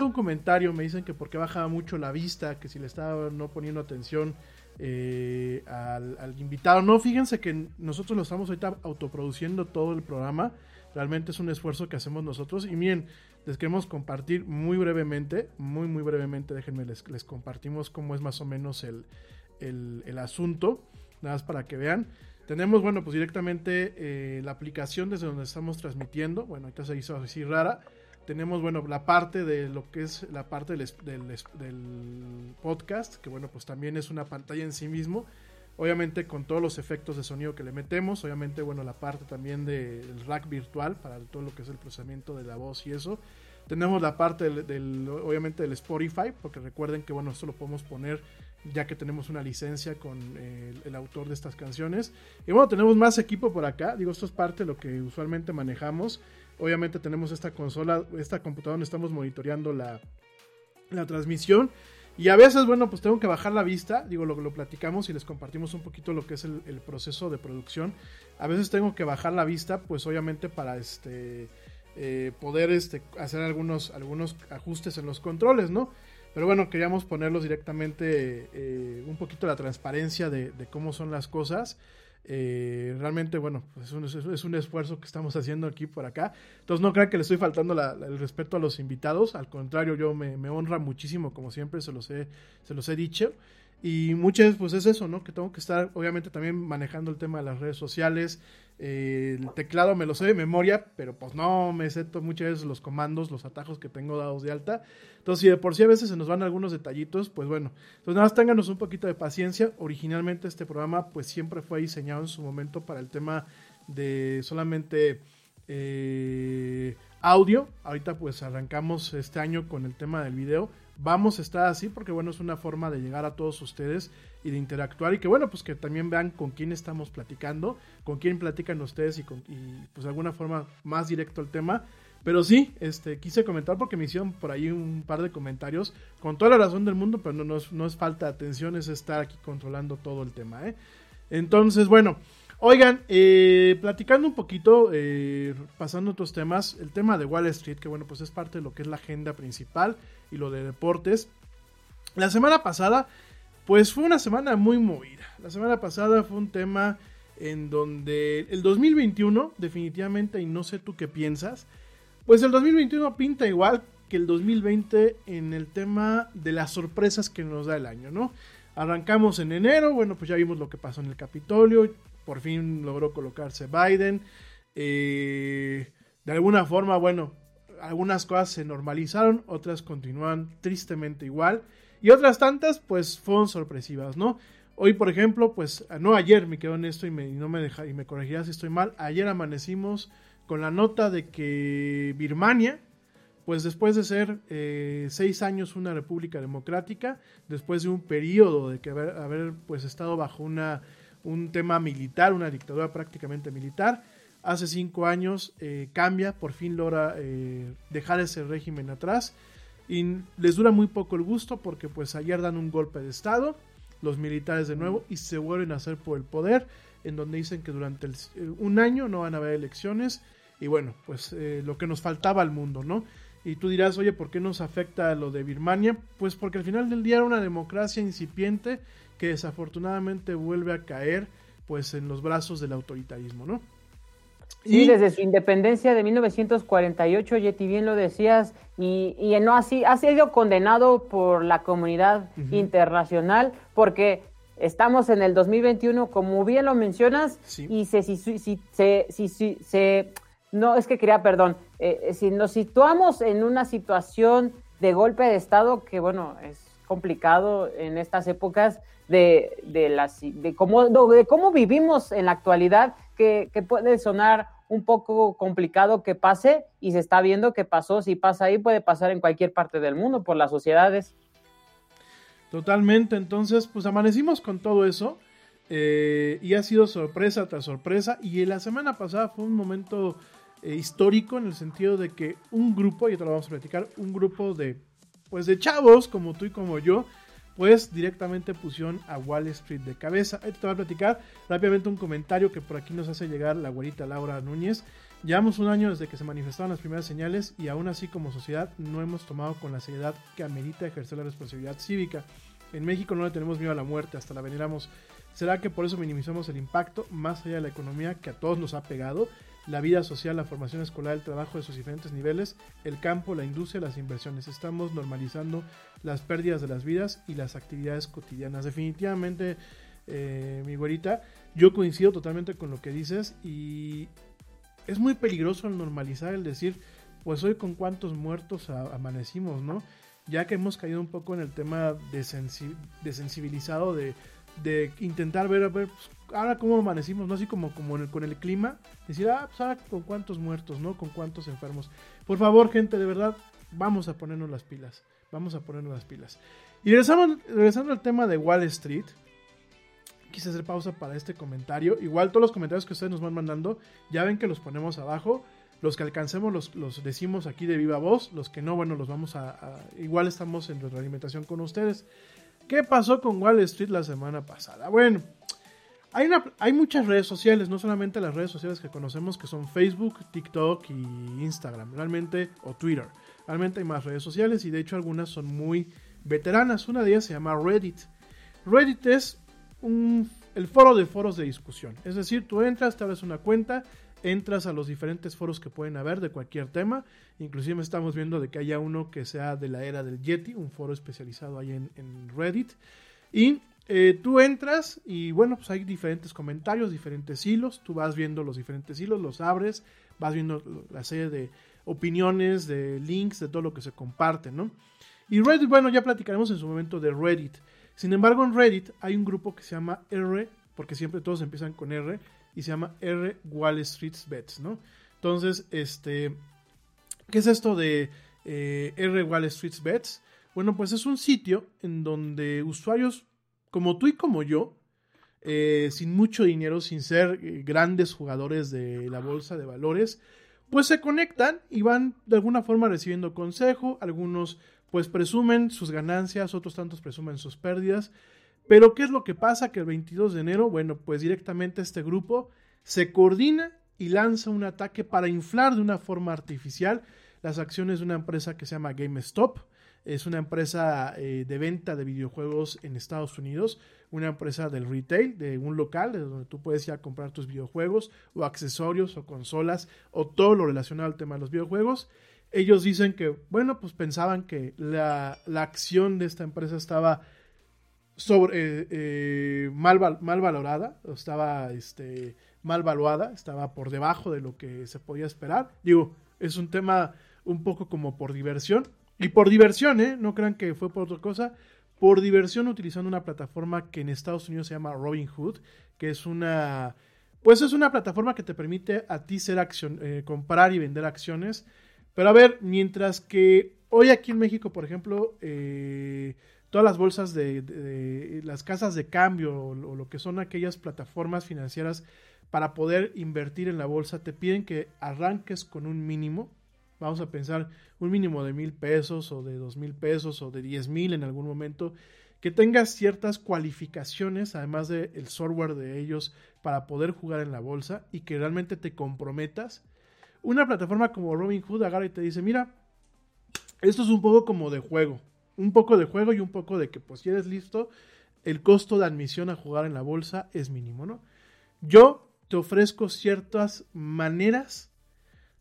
Un comentario, me dicen que porque bajaba mucho la vista, que si le estaba no poniendo atención eh, al, invitado. No, fíjense que nosotros lo estamos ahorita autoproduciendo todo el programa. Realmente es un esfuerzo que hacemos nosotros. Y miren, les queremos compartir muy brevemente, muy, muy brevemente, déjenme, les, les compartimos cómo es más o menos el, el, el asunto, nada más para que vean. Tenemos, bueno, pues directamente eh, la aplicación desde donde estamos transmitiendo. Bueno, ahorita se hizo así rara. Tenemos, bueno, la parte de lo que es la parte del, del del podcast, que bueno, pues también es una pantalla en sí mismo. Obviamente con todos los efectos de sonido que le metemos. Obviamente, bueno, la parte también del rack virtual para todo lo que es el procesamiento de la voz y eso. Tenemos la parte del, del- obviamente del Spotify, porque recuerden que bueno, esto lo podemos poner ya que tenemos una licencia con eh, el, el autor de estas canciones. Y bueno, tenemos más equipo por acá. Digo, esto es parte de lo que usualmente manejamos. Obviamente tenemos esta consola, esta computadora donde estamos monitoreando la, la transmisión. Y a veces, bueno, pues tengo que bajar la vista. Digo, lo, lo platicamos y les compartimos un poquito lo que es el, proceso de producción. A veces tengo que bajar la vista, pues obviamente para este eh, poder este, hacer algunos, algunos ajustes en los controles, ¿no? Pero bueno, queríamos ponerlos directamente eh, un poquito la transparencia de cómo son las cosas. Eh, realmente, bueno, pues es, un, es- un esfuerzo que estamos haciendo aquí por acá. Entonces no crean que le estoy faltando la- el respeto a los invitados. Al contrario, yo me, honra muchísimo, como siempre se los he, se los he dicho. Y muchas pues es eso, ¿no? Que tengo que estar, obviamente, también manejando el tema de las redes sociales. Eh, el teclado me lo sé de memoria, pero pues no me sé to- muchas veces los comandos, los atajos que tengo dados de alta. Entonces, si de por sí a veces se nos van algunos detallitos, pues bueno. Entonces, nada más ténganos un poquito de paciencia. Originalmente este programa, pues siempre fue diseñado en su momento para el tema de solamente eh, audio. Ahorita pues arrancamos este año con el tema del video. Vamos a estar así porque bueno, es una forma de llegar a todos ustedes y de interactuar y que bueno, pues que también vean con quién estamos platicando, con quién platican ustedes y, con, pues de alguna forma más directo el tema. Pero sí, este, quise comentar porque me hicieron por ahí un par de comentarios con toda la razón del mundo, pero no, no, es, no es falta de atención, es estar aquí controlando todo el tema. ¿eh? Entonces, bueno, oigan, eh, platicando un poquito, eh, pasando otros temas, el tema de Wall Street, que bueno, pues es parte de lo que es la agenda principal y lo de deportes. La semana pasada, pues fue una semana muy movida. La semana pasada fue un tema en donde el 2021, definitivamente, y no sé tú qué piensas, pues el 2021 pinta igual que el 2020 en el tema de las sorpresas que nos da el año, ¿no? Arrancamos en enero, bueno, pues ya vimos lo que pasó en el Capitolio, por fin logró colocarse Biden. Eh, de alguna forma, bueno, algunas cosas se normalizaron, otras continúan tristemente igual, y otras tantas, pues fueron sorpresivas, ¿no? Hoy, por ejemplo, pues, no ayer me quedo en esto y, me, no me deja, y me corregirá si estoy mal, ayer amanecimos con la nota de que Birmania, pues después de ser eh, seis años una república democrática, después de un periodo de que haber, haber pues estado bajo una, un tema militar, una dictadura prácticamente militar, hace cinco años eh, cambia, por fin logra eh, dejar ese régimen atrás y les dura muy poco el gusto porque pues ayer dan un golpe de estado, los militares de nuevo y se vuelven a hacer por el poder, en donde dicen que durante el, un año no van a haber elecciones y bueno, pues eh, lo que nos faltaba al mundo, ¿no? Y tú dirás, oye, ¿por qué nos afecta lo de Birmania? Pues porque al final del día era una democracia incipiente que desafortunadamente vuelve a caer pues en los brazos del autoritarismo, ¿no? Sí, y... desde su independencia de 1948, Yeti, bien lo decías, y, y no así, ha sido condenado por la comunidad uh -huh. internacional porque estamos en el 2021, como bien lo mencionas, sí. y se, si, si, se, si, si, se no, es que quería, perdón, eh, si nos situamos en una situación de golpe de Estado, que bueno, es complicado en estas épocas de, de, las, de, cómo, de cómo vivimos en la actualidad, que, puede sonar un poco complicado que pase y se está viendo que pasó, si pasa ahí puede pasar en cualquier parte del mundo por las sociedades. Totalmente, entonces pues amanecimos con todo eso eh, y ha sido sorpresa tras sorpresa. Y la semana pasada fue un momento eh, histórico en el sentido de que un grupo, y te lo vamos a platicar, un grupo de, pues de chavos como tú y como yo, pues directamente pusieron a Wall Street de cabeza. Ahí te voy a platicar rápidamente un comentario que por aquí nos hace llegar la güerita Laura Núñez. Llevamos un año desde que se manifestaron las primeras señales y aún así como sociedad no hemos tomado con la seriedad que amerita ejercer la responsabilidad cívica. En México no le tenemos miedo a la muerte, hasta la veneramos. ¿Será que por eso minimizamos el impacto más allá de la economía que a todos nos ha pegado? La vida social, la formación escolar, el trabajo de sus diferentes niveles, el campo, la industria, las inversiones. Estamos normalizando las pérdidas de las vidas y las actividades cotidianas. Definitivamente, eh, mi güerita, yo coincido totalmente con lo que dices y es muy peligroso el normalizar el decir, pues hoy con cuántos muertos amanecimos, ¿no? Ya que hemos caído un poco en el tema desensibilizado de, de intentar ver, a ver pues, ahora cómo amanecimos, ¿no? Así como, con el clima, decir, ah, pues ahora con cuántos muertos, ¿no? Con cuántos enfermos. Por favor, gente, de verdad, vamos a ponernos las pilas. Vamos a ponernos las pilas. Y regresamos, regresando al tema de Wall Street, quise hacer pausa para este comentario. Igual todos los comentarios que ustedes nos van mandando, ya ven que los ponemos abajo. Los que alcancemos los, los decimos aquí de viva voz. Los que no, bueno, los vamos a, a igual estamos en retroalimentación con ustedes. ¿Qué pasó con Wall Street la semana pasada? Bueno, hay, muchas redes sociales, no solamente las redes sociales que conocemos que son Facebook, TikTok y Instagram, realmente, o Twitter. Realmente hay más redes sociales y de hecho algunas son muy veteranas. Una de ellas se llama Reddit. Reddit es el foro de foros de discusión. Es decir, tú entras, te abres una cuenta, entras a los diferentes foros que pueden haber de cualquier tema. Inclusive estamos viendo de que haya uno que sea de la era del Yeti, un foro especializado ahí en Reddit. Y eh, tú entras y bueno, pues hay diferentes comentarios, diferentes hilos, tú vas viendo los diferentes hilos, los abres, vas viendo la serie de opiniones, de links, de todo lo que se comparte, ¿no? Y Reddit, bueno, ya platicaremos en su momento de Reddit. Sin embargo, en Reddit hay un grupo que se llama R, porque siempre todos empiezan con R, y se llama R Wall Street Bets, ¿no? Entonces, este, ¿Qué es esto de eh, R Wall Street Bets? Bueno, pues es un sitio en donde usuarios como tú y como yo, eh, sin mucho dinero, sin ser eh, grandes jugadores de la bolsa de valores, pues se conectan y van de alguna forma recibiendo consejo, algunos pues presumen sus ganancias, otros tantos presumen sus pérdidas, pero ¿qué es lo que pasa? Que el 22 de enero, bueno, pues directamente este grupo se coordina y lanza un ataque para inflar de una forma artificial las acciones de una empresa que se llama GameStop. Es una empresa eh, de venta de videojuegos en Estados Unidos, una empresa del retail, de un local, de donde tú puedes ir a comprar tus videojuegos o accesorios o consolas o todo lo relacionado al tema de los videojuegos. Ellos dicen que, bueno, pues pensaban que la, la acción de esta empresa estaba sobre, eh, eh, mal, mal, valorada, estaba este, mal valuada, estaba por debajo de lo que se podía esperar. Digo, es un tema un poco como por diversión. Y por diversión, ¿eh? No crean que fue por otra cosa. Por diversión utilizando una plataforma que en Estados Unidos se llama Robinhood, que es una... Pues es una plataforma que te permite a ti ser acción, eh, comprar y vender acciones. Pero a ver, mientras que hoy aquí en México, por ejemplo, eh, todas las bolsas de, las casas de cambio o, lo que son aquellas plataformas financieras para poder invertir en la bolsa te piden que arranques con un mínimo. Vamos a pensar un mínimo de mil pesos o de dos mil pesos o de diez mil en algún momento. Que tengas ciertas cualificaciones, además del software de ellos, para poder jugar en la bolsa y que realmente te comprometas. Una plataforma como Robinhood agarra y te dice, mira, esto es un poco como de juego un poco de juego y un poco de que, pues, si eres listo, el costo de admisión a jugar en la bolsa es mínimo, ¿no? Yo te ofrezco ciertas maneras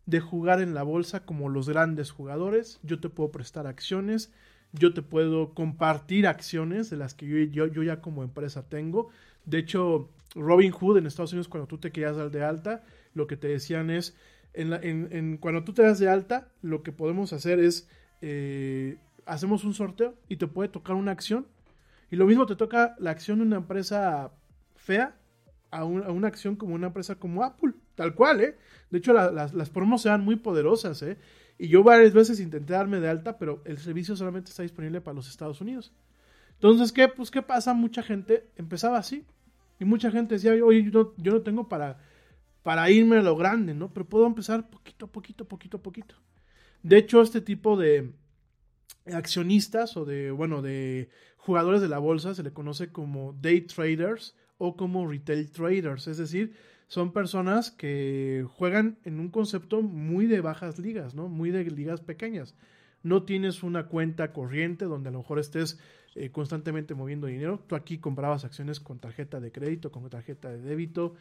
de jugar en la bolsa como los grandes jugadores. Yo te puedo prestar acciones, yo te puedo compartir acciones de las que yo, yo, ya como empresa tengo. De hecho, Robin Hood en Estados Unidos, cuando tú te querías dar de alta, lo que te decían es, en, en, cuando tú te das de alta, lo que podemos hacer es eh, hacemos un sorteo y te puede tocar una acción. Y lo mismo te toca la acción de una empresa fea a, una acción como una empresa como Apple. Tal cual, ¿eh? De hecho, las, las promos sean muy poderosas, ¿eh? Y yo varias veces intenté darme de alta, pero el servicio solamente está disponible para los Estados Unidos. Entonces, ¿qué? Pues, ¿qué pasa? Mucha gente empezaba así. Y mucha gente decía, oye, yo no, yo no tengo para, para irme a lo grande, ¿no? Pero puedo empezar poquito a poquito, poquito a poquito. De hecho, este tipo de, accionistas o de, bueno, de jugadores de la bolsa se le conoce como day traders o como retail traders, es decir, son personas que juegan en un concepto muy de bajas ligas, ¿no? Muy de ligas pequeñas. No tienes una cuenta corriente donde a lo mejor estés eh, constantemente moviendo dinero. Tú aquí comprabas acciones con tarjeta de crédito, con tarjeta de débito.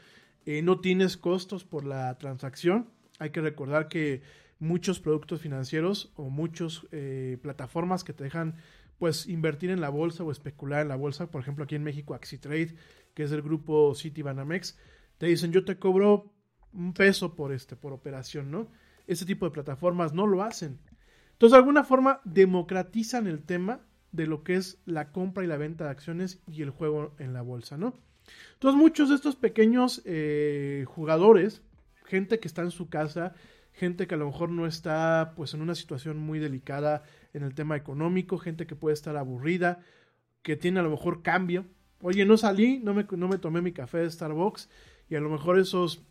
Eh, no tienes costos por la transacción. Hay que recordar que muchos productos financieros o muchas eh, plataformas que te dejan pues invertir en la bolsa o especular en la bolsa. Por ejemplo, aquí en México, AxiTrade, que es el grupo Citibanamex, te dicen yo te cobro un peso por este, por operación, ¿no? Ese tipo de plataformas no lo hacen. Entonces, de alguna forma, democratizan el tema de lo que es la compra y la venta de acciones y el juego en la bolsa, ¿no? Entonces, muchos de estos pequeños eh, jugadores, gente que está en su casa, gente que a lo mejor no está pues en una situación muy delicada en el tema económico, gente que puede estar aburrida, que tiene a lo mejor cambio. Oye, no salí, no me, no me tomé mi café de Starbucks y a lo mejor esos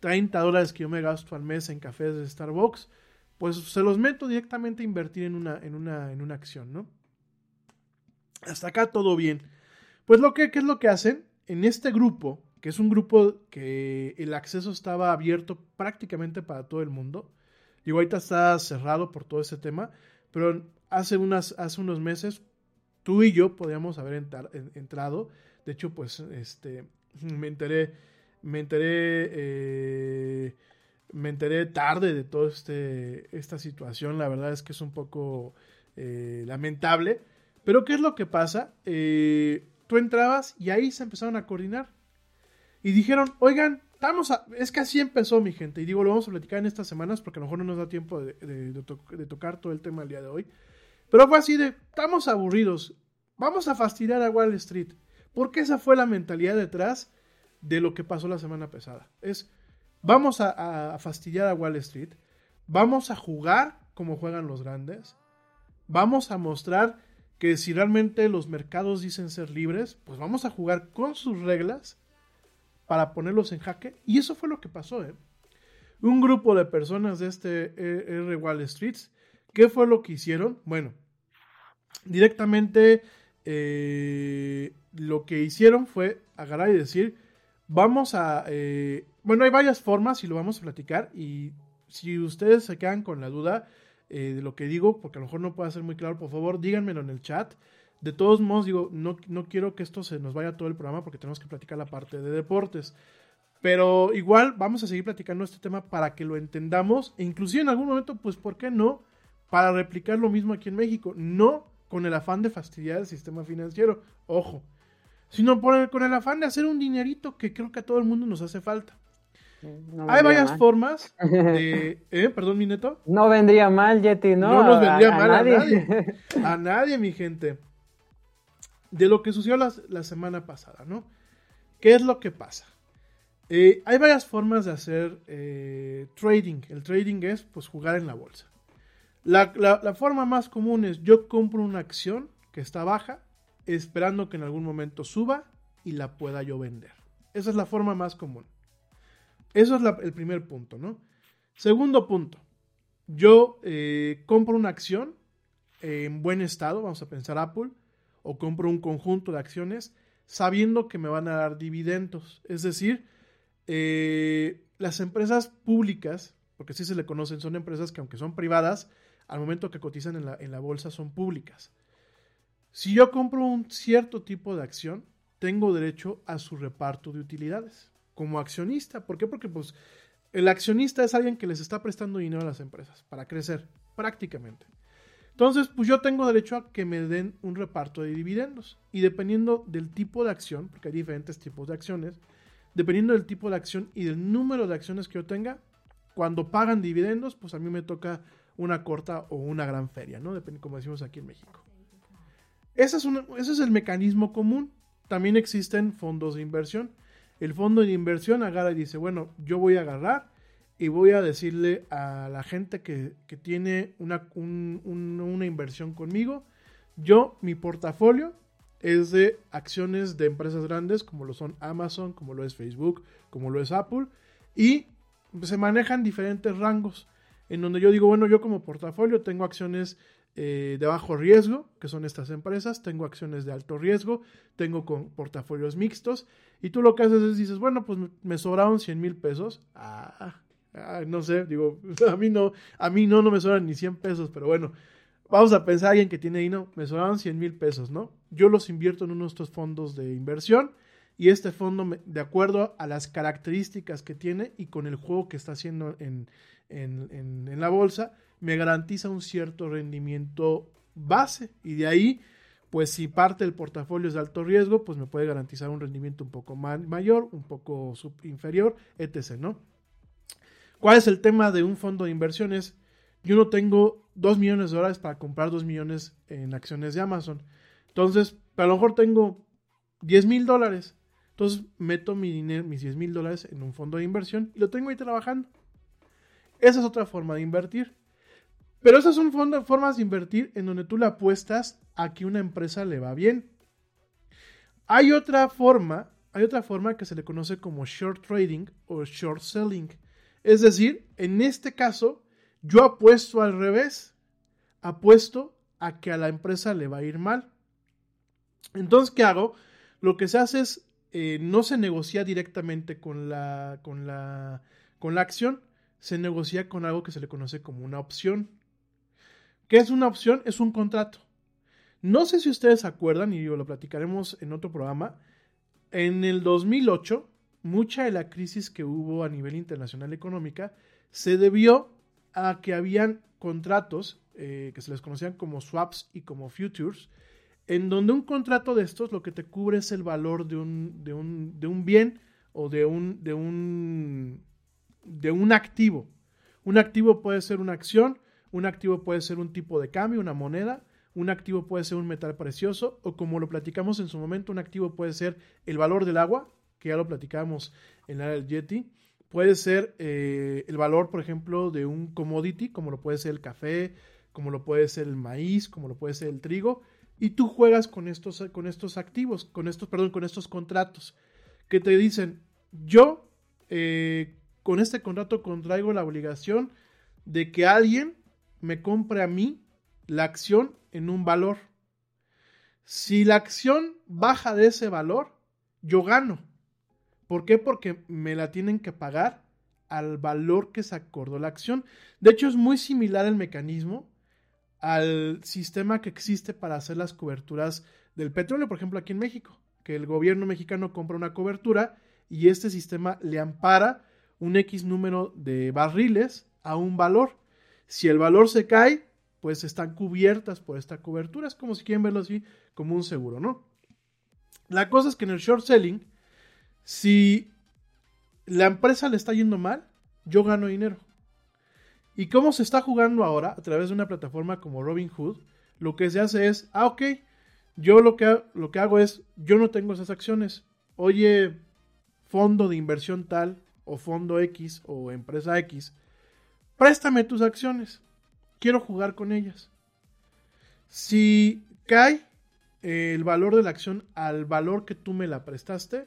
30 dólares que yo me gasto al mes en cafés de Starbucks, pues se los meto directamente a invertir en una, en una, en una acción, ¿no? Hasta acá todo bien. Pues lo que, ¿qué es lo que hacen? En este grupo que es un grupo que el acceso estaba abierto prácticamente para todo el mundo. Y ahorita está cerrado por todo ese tema, pero hace, unas, hace unos meses tú y yo podíamos haber entrado. De hecho, pues este, me enteré, me enteré, eh, me enteré tarde de toda este, esta situación. La verdad es que es un poco eh, lamentable. Pero ¿qué es lo que pasa? Eh, tú entrabas y ahí se empezaron a coordinar y dijeron, oigan, estamos a... es que así empezó mi gente, y digo, lo vamos a platicar en estas semanas porque a lo mejor no nos da tiempo de, tocar todo el tema el día de hoy, pero fue así de, estamos aburridos, vamos a fastidiar a Wall Street, porque esa fue la mentalidad detrás de lo que pasó la semana pasada, es, vamos a, fastidiar a Wall Street, vamos a jugar como juegan los grandes, vamos a mostrar que si realmente los mercados dicen ser libres, pues vamos a jugar con sus reglas para ponerlos en jaque. Y eso fue lo que pasó. ¿eh? Un grupo de personas de este R Wall Street, ¿qué fue lo que hicieron? Bueno, directamente eh, lo que hicieron fue agarrar y decir, vamos a... Eh, bueno, hay varias formas y lo vamos a platicar y si ustedes se quedan con la duda eh, de lo que digo, porque a lo mejor no puede ser muy claro, por favor díganmelo en el chat. De todos modos, digo, no, no quiero que esto se nos vaya todo el programa porque tenemos que platicar la parte de deportes. Pero igual vamos a seguir platicando este tema para que lo entendamos e inclusive en algún momento, pues, ¿por qué no? Para replicar lo mismo aquí en México. No con el afán de fastidiar el sistema financiero, ojo, sino por con el afán de hacer un dinerito que creo que a todo el mundo nos hace falta. Hay varias formas de... ¿eh? Perdón, mi neto. No vendría mal, Yeti, ¿no? No nos vendría mal a nadie. A nadie, mi gente. De lo que sucedió la, semana pasada, ¿no? ¿Qué es lo que pasa? Eh, hay varias formas de hacer eh, trading. El trading es, pues, jugar en la bolsa. La, forma más común es yo compro una acción que está baja, esperando que en algún momento suba y la pueda yo vender. Esa es la forma más común. Eso es el primer punto, ¿no? Segundo punto, yo eh, compro una acción en buen estado, vamos a pensar Apple, o compro un conjunto de acciones sabiendo que me van a dar dividendos. Es decir, eh, las empresas públicas, porque así se le conocen, son empresas que aunque son privadas, al momento que cotizan en la, en la bolsa son públicas. Si yo compro un cierto tipo de acción, tengo derecho a su reparto de utilidades como accionista. ¿Por qué? Porque pues el accionista es alguien que les está prestando dinero a las empresas para crecer, prácticamente. Entonces, pues yo tengo derecho a que me den un reparto de dividendos. Y dependiendo del tipo de acción, porque hay diferentes tipos de acciones, dependiendo del tipo de acción y del número de acciones que yo tenga, cuando pagan dividendos, pues a mí me toca una corta o una gran feria, ¿no? Depende, como decimos aquí en México. Ese es, ese es el mecanismo común. También existen fondos de inversión el fondo de inversión agarra y dice, bueno, yo voy a agarrar y voy a decirle a la gente que, tiene una, una inversión conmigo, yo, mi portafolio es de acciones de empresas grandes como lo son Amazon, como lo es Facebook, como lo es Apple, y se manejan diferentes rangos, en donde yo digo, bueno, yo como portafolio tengo acciones eh, de bajo riesgo, que son estas empresas, tengo acciones de alto riesgo, tengo con portafolios mixtos, y tú lo que haces es dices, bueno, pues me sobraron 100 mil pesos. Ah, ah, no sé, digo, a mí no, a mí no, no me sobran ni 100 pesos, pero bueno, vamos a pensar alguien que tiene dinero, me sobraron 100 mil pesos, ¿no? Yo los invierto en uno de estos fondos de inversión y este fondo, de acuerdo a las características que tiene y con el juego que está haciendo en, en la bolsa, me garantiza un cierto rendimiento base y de ahí pues si parte del portafolio es de alto riesgo, pues me puede garantizar un rendimiento un poco mayor, un poco inferior, etc. ¿no? ¿Cuál es el tema de un fondo de inversiones? Yo no tengo 2 millones de dólares para comprar 2 millones en acciones de Amazon. Entonces, a lo mejor tengo 10 mil dólares. Entonces, meto mi dinero, mis 10 mil dólares en un fondo de inversión y lo tengo ahí trabajando. Esa es otra forma de invertir. Pero esas son formas de invertir en donde tú le apuestas a que una empresa le va bien. Hay otra forma, hay otra forma que se le conoce como short trading o short selling. Es decir, en este caso, yo apuesto al revés. Apuesto a que a la empresa le va a ir mal. Entonces, ¿qué hago? Lo que se hace es, eh, no se negocia directamente con la, con, la, con la acción, se negocia con algo que se le conoce como una opción. ¿Qué es una opción? Es un contrato. No sé si ustedes acuerdan, y lo platicaremos en otro programa, en el 2008, mucha de la crisis que hubo a nivel internacional económica se debió a que habían contratos eh, que se les conocían como swaps y como futures, en donde un contrato de estos lo que te cubre es el valor de un, de un, de un bien o de un, de, un, de un activo. Un activo puede ser una acción, un activo puede ser un tipo de cambio, una moneda, un activo puede ser un metal precioso o como lo platicamos en su momento, un activo puede ser el valor del agua, que ya lo platicamos en la del Yeti, puede ser eh, el valor, por ejemplo, de un commodity, como lo puede ser el café, como lo puede ser el maíz, como lo puede ser el trigo, y tú juegas con estos, con estos activos, con estos, perdón, con estos contratos, que te dicen, yo eh, con este contrato contraigo la obligación de que alguien me compre a mí la acción en un valor. Si la acción baja de ese valor, yo gano. ¿Por qué? Porque me la tienen que pagar al valor que se acordó la acción. De hecho, es muy similar el mecanismo al sistema que existe para hacer las coberturas del petróleo, por ejemplo, aquí en México, que el gobierno mexicano compra una cobertura y este sistema le ampara un X número de barriles a un valor. Si el valor se cae, pues están cubiertas por esta cobertura. Es como si quieren verlo así, como un seguro, ¿no? La cosa es que en el short selling, si la empresa le está yendo mal, yo gano dinero. ¿Y cómo se está jugando ahora a través de una plataforma como Robinhood? Lo que se hace es, ah, ok, yo lo que, lo que hago es, yo no tengo esas acciones. Oye, fondo de inversión tal, o fondo X, o empresa X, préstame tus acciones. Quiero jugar con ellas. Si cae el valor de la acción al valor que tú me la prestaste,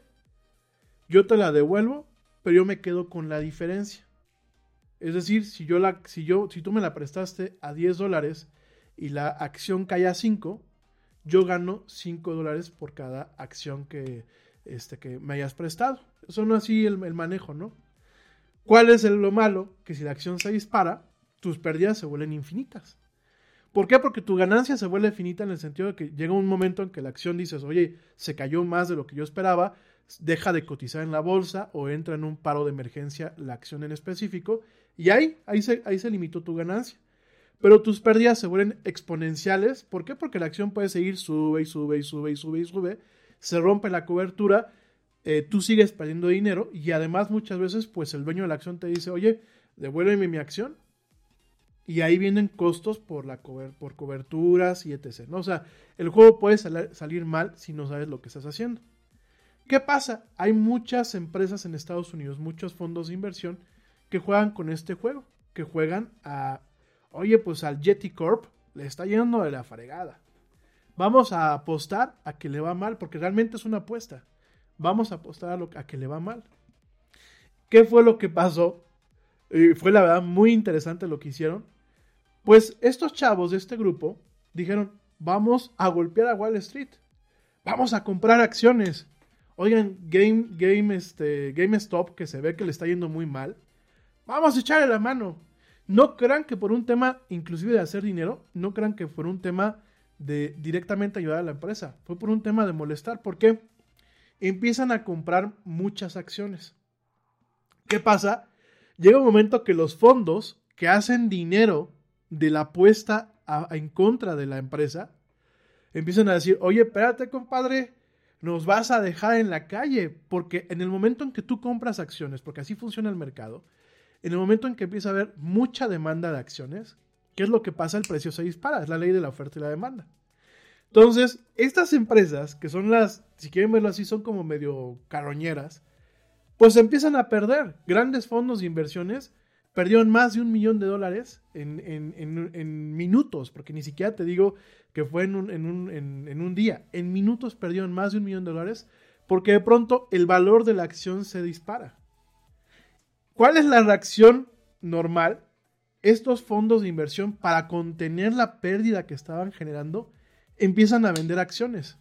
yo te la devuelvo, pero yo me quedo con la diferencia. Es decir, si yo la, si yo, si tú me la prestaste a 10 dólares y la acción cae a 5, yo gano 5 dólares por cada acción que, este, que me hayas prestado. Es así el, el manejo, ¿no? ¿Cuál es lo malo? Que si la acción se dispara, tus pérdidas se vuelven infinitas. ¿Por qué? Porque tu ganancia se vuelve finita en el sentido de que llega un momento en que la acción dices, oye, se cayó más de lo que yo esperaba, deja de cotizar en la bolsa o entra en un paro de emergencia la acción en específico y ahí, ahí se, ahí se limitó tu ganancia. Pero tus pérdidas se vuelven exponenciales. ¿Por qué? Porque la acción puede seguir, sube y sube y sube y sube y sube. Se rompe la cobertura, eh, tú sigues perdiendo dinero y además muchas veces pues el dueño de la acción te dice, oye, devuélveme mi acción. Y ahí vienen costos por, la por coberturas y etc. ¿no? O sea, el juego puede salir mal si no sabes lo que estás haciendo. ¿Qué pasa? Hay muchas empresas en Estados Unidos, muchos fondos de inversión que juegan con este juego, que juegan a, oye, pues al Jetty Corp le está yendo de la fregada. Vamos a apostar a que le va mal, porque realmente es una apuesta. Vamos a apostar a que le va mal. ¿Qué fue lo que pasó? Y fue la verdad muy interesante lo que hicieron. Pues estos chavos de este grupo dijeron, vamos a golpear a Wall Street. Vamos a comprar acciones. Oigan, Game, Game, este, GameStop, que se ve que le está yendo muy mal, vamos a echarle la mano. No crean que por un tema, inclusive de hacer dinero, no crean que por un tema de directamente ayudar a la empresa. Fue por un tema de molestar. porque Empiezan a comprar muchas acciones. ¿Qué pasa? Llega un momento que los fondos que hacen dinero de la apuesta en contra de la empresa empiezan a decir, oye, espérate, compadre, nos vas a dejar en la calle, porque en el momento en que tú compras acciones, porque así funciona el mercado, en el momento en que empieza a haber mucha demanda de acciones, ¿qué es lo que pasa? El precio se dispara, es la ley de la oferta y la demanda. Entonces, estas empresas, que son las, si quieren verlo así, son como medio carroñeras, pues empiezan a perder. Grandes fondos de inversiones perdieron más de un millón de dólares en, en minutos, porque ni siquiera te digo que fue en un, en un, en, un día. En minutos perdieron más de un millón de dólares porque de pronto el valor de la acción se dispara. ¿Cuál es la reacción normal? Estos fondos de inversión, para contener la pérdida que estaban generando, empiezan a vender acciones.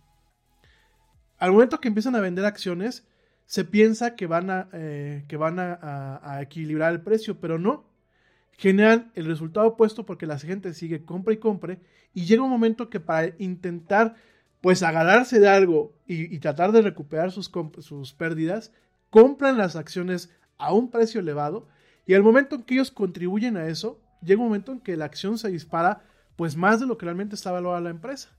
Al momento que empiezan a vender acciones, se piensa que van a, eh, que van a equilibrar el precio, pero no generan el resultado opuesto porque la gente sigue compra y compre y llega un momento que para intentar pues agarrarse de algo y, tratar de recuperar sus, sus pérdidas, compran las acciones a un precio elevado y al momento en que ellos contribuyen a eso, llega un momento en que la acción se dispara pues más de lo que realmente está valorada la empresa.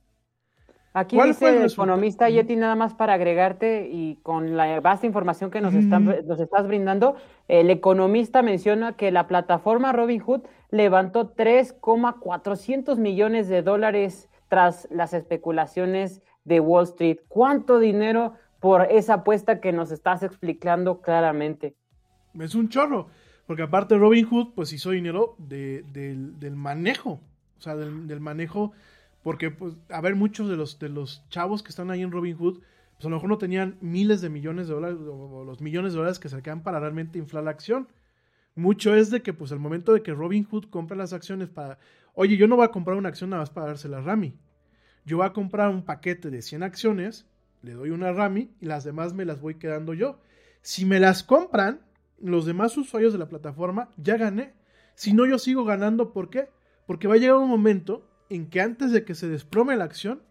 Aquí dice el, economista Yeti, nada más para agregarte y con la vasta información que nos, están, nos estás brindando, el economista menciona que la plataforma Robinhood levantó 3,400 millones de dólares tras las especulaciones de Wall Street. ¿Cuánto dinero por esa apuesta que nos estás explicando claramente? Es un chorro. Porque aparte Robin Hood, pues hizo dinero de, del, del manejo. O sea, del, manejo. Porque, pues, a ver, muchos de los, de los chavos que están ahí en Robin Hood, pues a lo mejor no tenían miles de millones de dólares o, o los millones de dólares que se quedan para realmente inflar la acción. Mucho es de que, pues, al momento de que Robin Hood compra las acciones para. Oye, yo no voy a comprar una acción nada más para dársela a Rami. Yo voy a comprar un paquete de 100 acciones, le doy una a Rami y las demás me las voy quedando yo. Si me las compran, los demás usuarios de la plataforma, ya gané. Si no, yo sigo ganando. ¿Por qué? Porque va a llegar un momento en que antes de que se desplome la acción,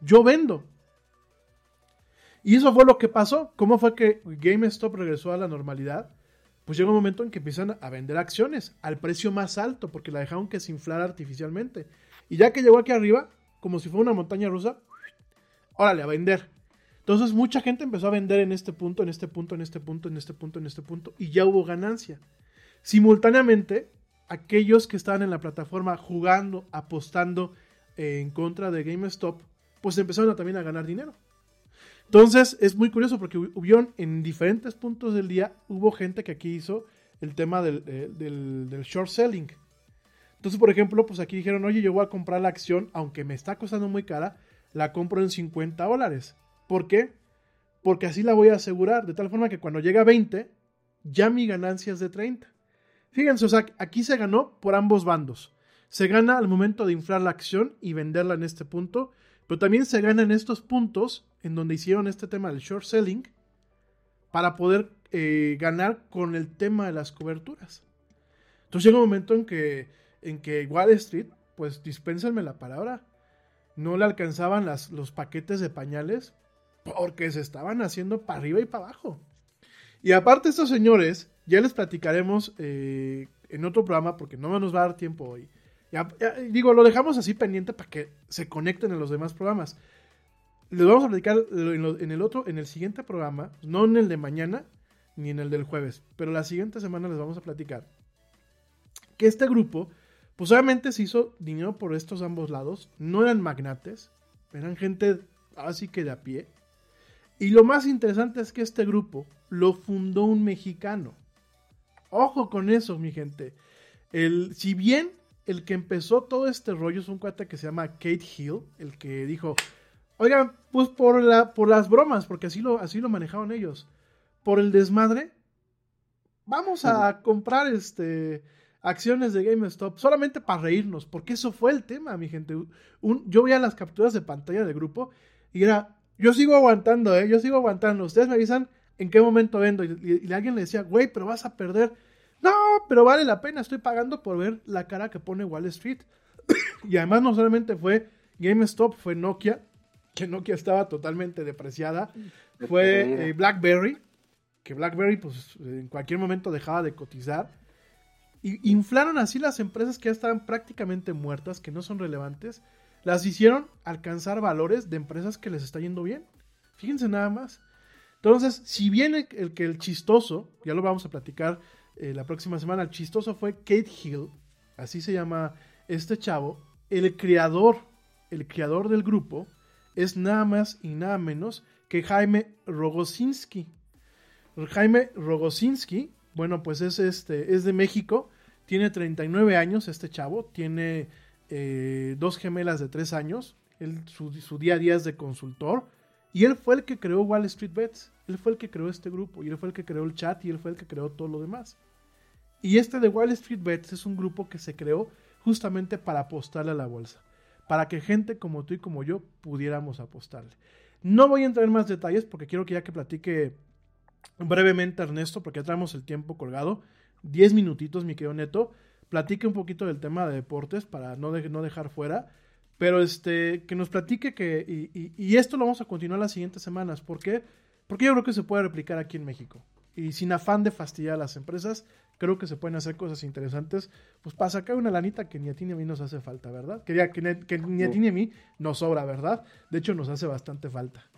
yo vendo. Y eso fue lo que pasó. ¿Cómo fue que GameStop regresó a la normalidad? Pues llega un momento en que empiezan a vender acciones al precio más alto, porque la dejaron que se inflara artificialmente. Y ya que llegó aquí arriba, como si fuera una montaña rusa, órale, a vender. Entonces mucha gente empezó a vender en este punto, en este punto, en este punto, en este punto, en este punto, y ya hubo ganancia. Simultáneamente, aquellos que estaban en la plataforma jugando, apostando eh, en contra de GameStop, pues empezaron también a ganar dinero. Entonces es muy curioso porque hubieron en diferentes puntos del día, hubo gente que aquí hizo el tema del, eh, del, del short selling. Entonces, por ejemplo, pues aquí dijeron, oye, yo voy a comprar la acción, aunque me está costando muy cara, la compro en 50 dólares. ¿Por qué? Porque así la voy a asegurar, de tal forma que cuando llega a 20, ya mi ganancia es de 30. Fíjense, o sea, aquí se ganó por ambos bandos. Se gana al momento de inflar la acción y venderla en este punto, pero también se gana en estos puntos en donde hicieron este tema del short selling para poder eh, ganar con el tema de las coberturas. Entonces llega un momento en que, en que Wall Street, pues dispénsenme la palabra, no le alcanzaban los paquetes de pañales porque se estaban haciendo para arriba y para abajo. Y aparte estos señores, ya les platicaremos eh, en otro programa porque no nos va a dar tiempo hoy. Ya, digo, lo dejamos así pendiente para que se conecten en los demás programas. Les vamos a platicar en, el otro, en el siguiente programa, no en el de mañana ni en el del jueves, pero la siguiente semana les vamos a platicar que este grupo, pues obviamente se hizo dinero por estos ambos lados, no eran magnates, eran gente así que de a pie. Y lo más interesante es que este grupo lo fundó un mexicano. Ojo con eso, mi gente. El, si bien el que empezó todo este rollo es un cuate que se llama Kate Hill, el que dijo, oigan, pues por, la, por las bromas, porque así lo, así lo manejaron ellos, por el desmadre, vamos a comprar este acciones de GameStop solamente para reírnos, porque eso fue el tema, mi gente. Un, yo veía las capturas de pantalla del grupo y era, yo sigo aguantando, ¿eh? yo sigo aguantando. Ustedes me avisan en qué momento vendo. Y, y, y alguien le decía, güey, pero vas a perder. No, pero vale la pena, estoy pagando por ver la cara que pone Wall Street. y además no solamente fue GameStop, fue Nokia, que Nokia estaba totalmente depreciada. Fue eh, BlackBerry, que BlackBerry pues en cualquier momento dejaba de cotizar. Y inflaron así las empresas que ya estaban prácticamente muertas, que no son relevantes. Las hicieron alcanzar valores de empresas que les está yendo bien. Fíjense nada más. Entonces, si bien el, que el chistoso, ya lo vamos a platicar eh, la próxima semana, el chistoso fue Kate Hill, así se llama este chavo, el creador, el creador del grupo, es nada más y nada menos que Jaime Rogosinski. Jaime Rogosinski, bueno, pues es, este, es de México, tiene 39 años este chavo, tiene eh, dos gemelas de 3 años, su, día a día es de consultor, y él fue el que creó Wall Street Bets, él fue el que creó este grupo, y él fue el que creó el chat, y él fue el que creó todo lo demás. Y este de Wall Street Bets es un grupo que se creó justamente para apostarle a la bolsa, para que gente como tú y como yo pudiéramos apostarle. No voy a entrar en más detalles porque quiero que ya que platique brevemente Ernesto, porque ya traemos el tiempo colgado, 10 minutitos, mi querido Neto, platique un poquito del tema de deportes para no, de, no dejar fuera, pero este, que nos platique que, y, y, y, esto lo vamos a continuar las siguientes semanas, ¿por qué? Porque yo creo que se puede replicar aquí en México. Y sin afán de fastidiar a las empresas, creo que se pueden hacer cosas interesantes, pues para sacar una lanita que ni a ti ni a mí nos hace falta, ¿verdad? Que, ya, que, que ni a ti ni a mí nos sobra, ¿verdad? De hecho, nos hace bastante falta.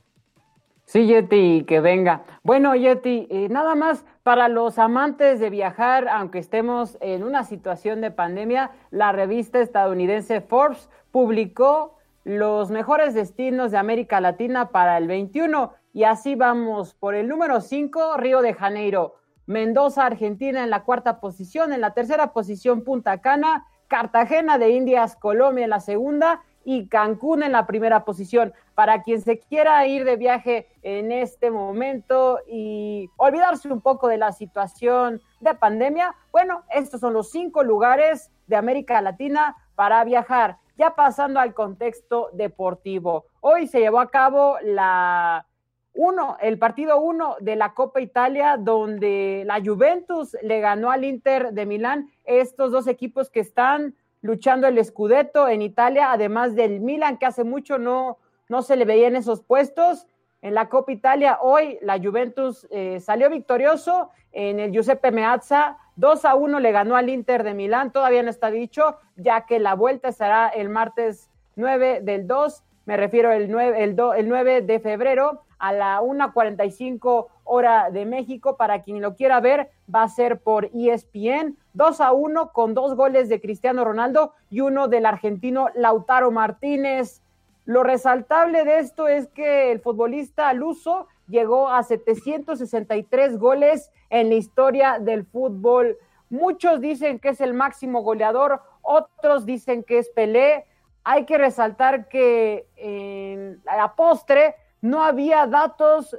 Sí, Yeti, que venga. Bueno, Yeti, eh, nada más para los amantes de viajar, aunque estemos en una situación de pandemia, la revista estadounidense Forbes publicó los mejores destinos de América Latina para el 21 y así vamos por el número 5, Río de Janeiro. Mendoza, Argentina en la cuarta posición, en la tercera posición Punta Cana, Cartagena de Indias, Colombia en la segunda y Cancún en la primera posición. Para quien se quiera ir de viaje en este momento y olvidarse un poco de la situación de pandemia, bueno, estos son los cinco lugares de América Latina para viajar. Ya pasando al contexto deportivo. Hoy se llevó a cabo la uno, el partido uno de la Copa Italia, donde la Juventus le ganó al Inter de Milán, estos dos equipos que están luchando el Scudetto en Italia, además del Milan, que hace mucho no, no se le veía en esos puestos. En la Copa Italia, hoy la Juventus eh, salió victorioso en el Giuseppe Meazza, 2 a 1 le ganó al Inter de Milán, todavía no está dicho, ya que la vuelta será el martes 9 del 2, me refiero el 9, el, el 9 de febrero a la 1.45 hora de México. Para quien lo quiera ver, va a ser por ESPN. 2 a 1 con dos goles de Cristiano Ronaldo y uno del argentino Lautaro Martínez. Lo resaltable de esto es que el futbolista Luso llegó a 763 goles en la historia del fútbol. Muchos dicen que es el máximo goleador, otros dicen que es Pelé. Hay que resaltar que en la postre no había datos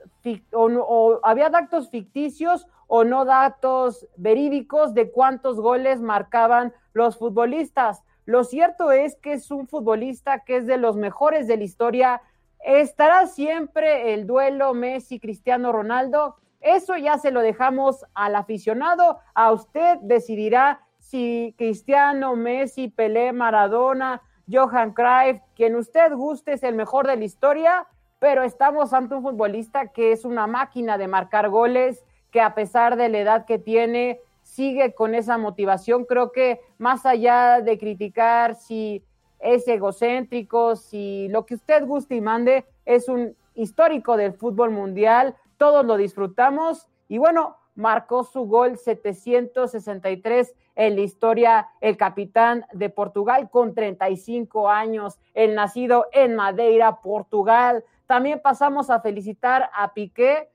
o, había datos ficticios o no datos verídicos de cuántos goles marcaban los futbolistas. Lo cierto es que es un futbolista que es de los mejores de la historia. Estará siempre el duelo Messi-Cristiano Ronaldo. Eso ya se lo dejamos al aficionado. A usted decidirá si Cristiano, Messi, Pelé, Maradona, Johan Cruyff, quien usted guste es el mejor de la historia pero estamos ante un futbolista que es una máquina de marcar goles, que a pesar de la edad que tiene, sigue con esa motivación. Creo que más allá de criticar si es egocéntrico, si lo que usted guste y mande, es un histórico del fútbol mundial, todos lo disfrutamos y bueno, marcó su gol 763 en la historia el capitán de Portugal con 35 años, el nacido en Madeira, Portugal. También pasamos a felicitar a Piqué,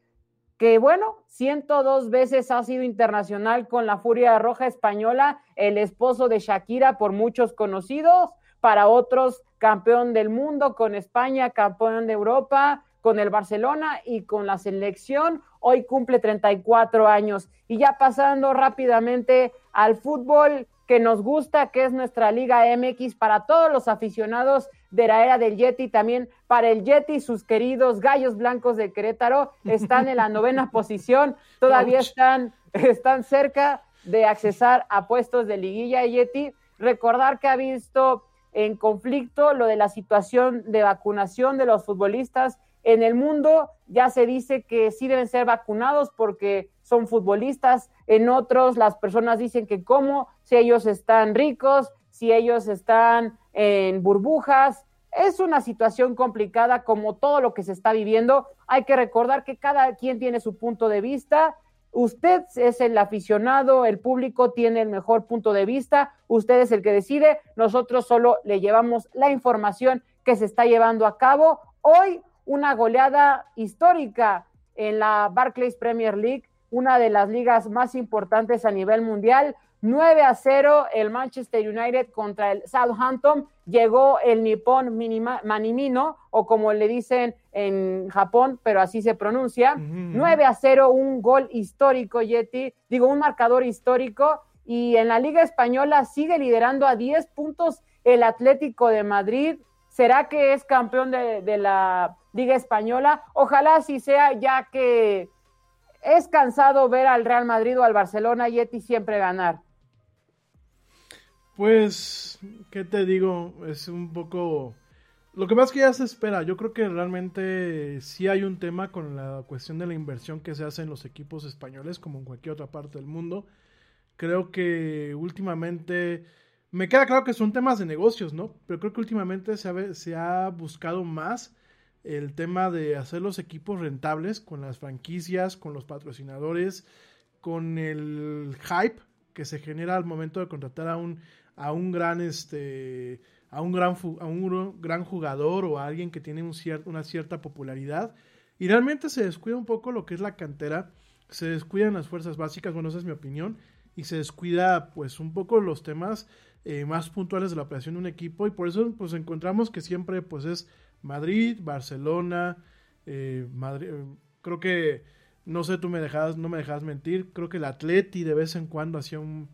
que bueno, 102 veces ha sido internacional con la Furia Roja Española, el esposo de Shakira, por muchos conocidos, para otros campeón del mundo con España, campeón de Europa, con el Barcelona y con la selección. Hoy cumple 34 años. Y ya pasando rápidamente al fútbol que nos gusta, que es nuestra Liga MX para todos los aficionados de la era del Yeti, también para el Yeti, sus queridos gallos blancos de Querétaro, están en la novena posición, todavía están, están cerca de accesar a puestos de liguilla Yeti. Recordar que ha visto en conflicto lo de la situación de vacunación de los futbolistas en el mundo ya se dice que sí deben ser vacunados porque son futbolistas. En otros las personas dicen que cómo, si ellos están ricos, si ellos están en burbujas. Es una situación complicada como todo lo que se está viviendo. Hay que recordar que cada quien tiene su punto de vista. Usted es el aficionado, el público tiene el mejor punto de vista, usted es el que decide, nosotros solo le llevamos la información que se está llevando a cabo. Hoy una goleada histórica en la Barclays Premier League, una de las ligas más importantes a nivel mundial. 9 a 0 el Manchester United contra el Southampton. Llegó el Nippon Manimino, o como le dicen en Japón, pero así se pronuncia. 9 a 0, un gol histórico, Yeti. Digo, un marcador histórico. Y en la Liga Española sigue liderando a 10 puntos el Atlético de Madrid. ¿Será que es campeón de la Liga Española. Ojalá así sea, ya que es cansado ver al Real Madrid o al Barcelona Yeti siempre ganar. Pues, ¿qué te digo? Es un poco... Lo que más que ya se espera, yo creo que realmente sí hay un tema con la cuestión de la inversión que se hace en los equipos españoles, como en cualquier otra parte del mundo. Creo que últimamente, me queda claro que son temas de negocios, ¿no? Pero creo que últimamente se ha buscado más el tema de hacer los equipos rentables con las franquicias, con los patrocinadores, con el hype que se genera al momento de contratar a un, a un gran este a un gran a un gran jugador o a alguien que tiene un una cierta popularidad. Y realmente se descuida un poco lo que es la cantera se descuidan las fuerzas básicas, bueno, esa es mi opinión, y se descuida pues un poco los temas eh, más puntuales de la operación de un equipo y por eso pues encontramos que siempre pues es Madrid, Barcelona, eh, Madrid, eh, creo que no sé, tú me dejas, no me dejas mentir, creo que el Atleti de vez en cuando hacía un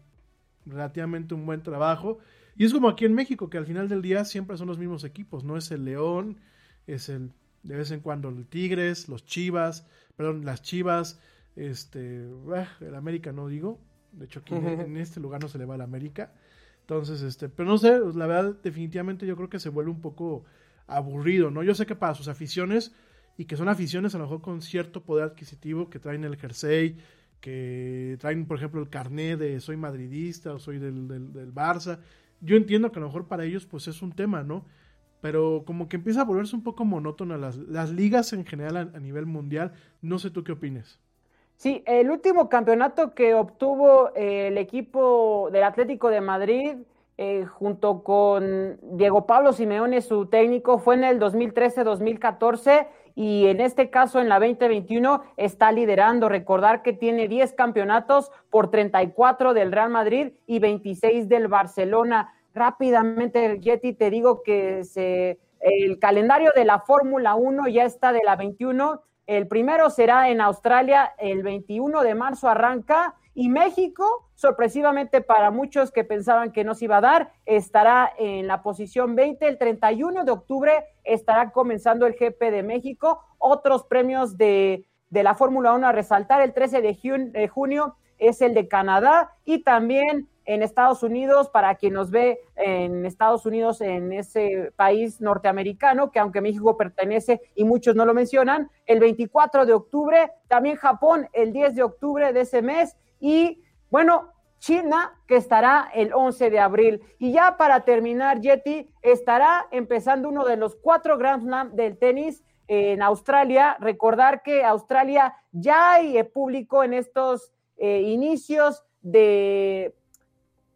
relativamente un buen trabajo. Y es como aquí en México que al final del día siempre son los mismos equipos, no es el León, es el de vez en cuando el Tigres, los Chivas, perdón, las Chivas, este, ah, el América no digo, de hecho aquí en, en este lugar no se le va al América. Entonces, este, pero no sé, la verdad, definitivamente yo creo que se vuelve un poco aburrido, ¿no? Yo sé que para sus aficiones, y que son aficiones a lo mejor con cierto poder adquisitivo, que traen el jersey, que traen, por ejemplo, el carnet de soy madridista o soy del, del, Barça. Yo entiendo que a lo mejor para ellos, pues es un tema, ¿no? Pero como que empieza a volverse un poco monótona las, las ligas en general a, a nivel mundial. No sé tú qué opines. Sí, el último campeonato que obtuvo eh, el equipo del Atlético de Madrid eh, junto con Diego Pablo Simeone, su técnico, fue en el 2013-2014 y en este caso en la 2021 está liderando. Recordar que tiene 10 campeonatos por 34 del Real Madrid y 26 del Barcelona. Rápidamente, Yeti, te digo que se, el calendario de la Fórmula 1 ya está de la 21 el primero será en Australia, el 21 de marzo arranca y México, sorpresivamente para muchos que pensaban que no se iba a dar, estará en la posición 20. El 31 de octubre estará comenzando el GP de México. Otros premios de, de la Fórmula 1 a resaltar, el 13 de de junio es el de Canadá y también en Estados Unidos, para quien nos ve en Estados Unidos, en ese país norteamericano, que aunque México pertenece y muchos no lo mencionan, el 24 de octubre, también Japón el 10 de octubre de ese mes y bueno, China, que estará el 11 de abril. Y ya para terminar, Yeti, estará empezando uno de los cuatro Grand Slam del tenis en Australia. Recordar que Australia ya hay público en estos eh, inicios de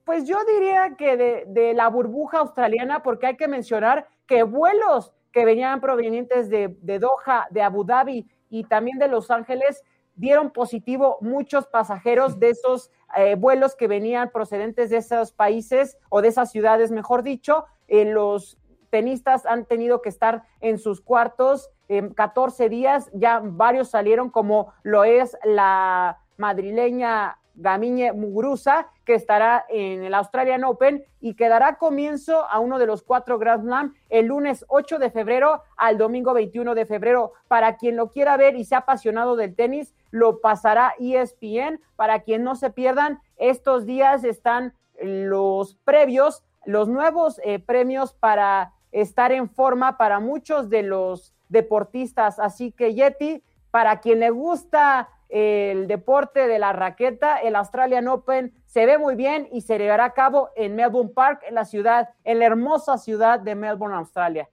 pues yo diría que de, de, la burbuja australiana, porque hay que mencionar que vuelos que venían provenientes de, de, Doha, de Abu Dhabi y también de Los Ángeles dieron positivo muchos pasajeros de esos eh, vuelos que venían procedentes de esos países o de esas ciudades, mejor dicho. Eh, los tenistas han tenido que estar en sus cuartos eh, 14 días, ya varios salieron, como lo es la madrileña Gamiñe Muguruza, que estará en el Australian Open y que dará comienzo a uno de los cuatro Grand Slam el lunes 8 de febrero al domingo 21 de febrero. Para quien lo quiera ver y sea apasionado del tenis, lo pasará ESPN. Para quien no se pierdan, estos días están los previos, los nuevos eh, premios para estar en forma para muchos de los deportistas. Así que Yeti, para quien le gusta el deporte de la raqueta, el Australian Open se ve muy bien y se llevará a cabo en Melbourne Park, en la ciudad, en la hermosa ciudad de Melbourne, Australia.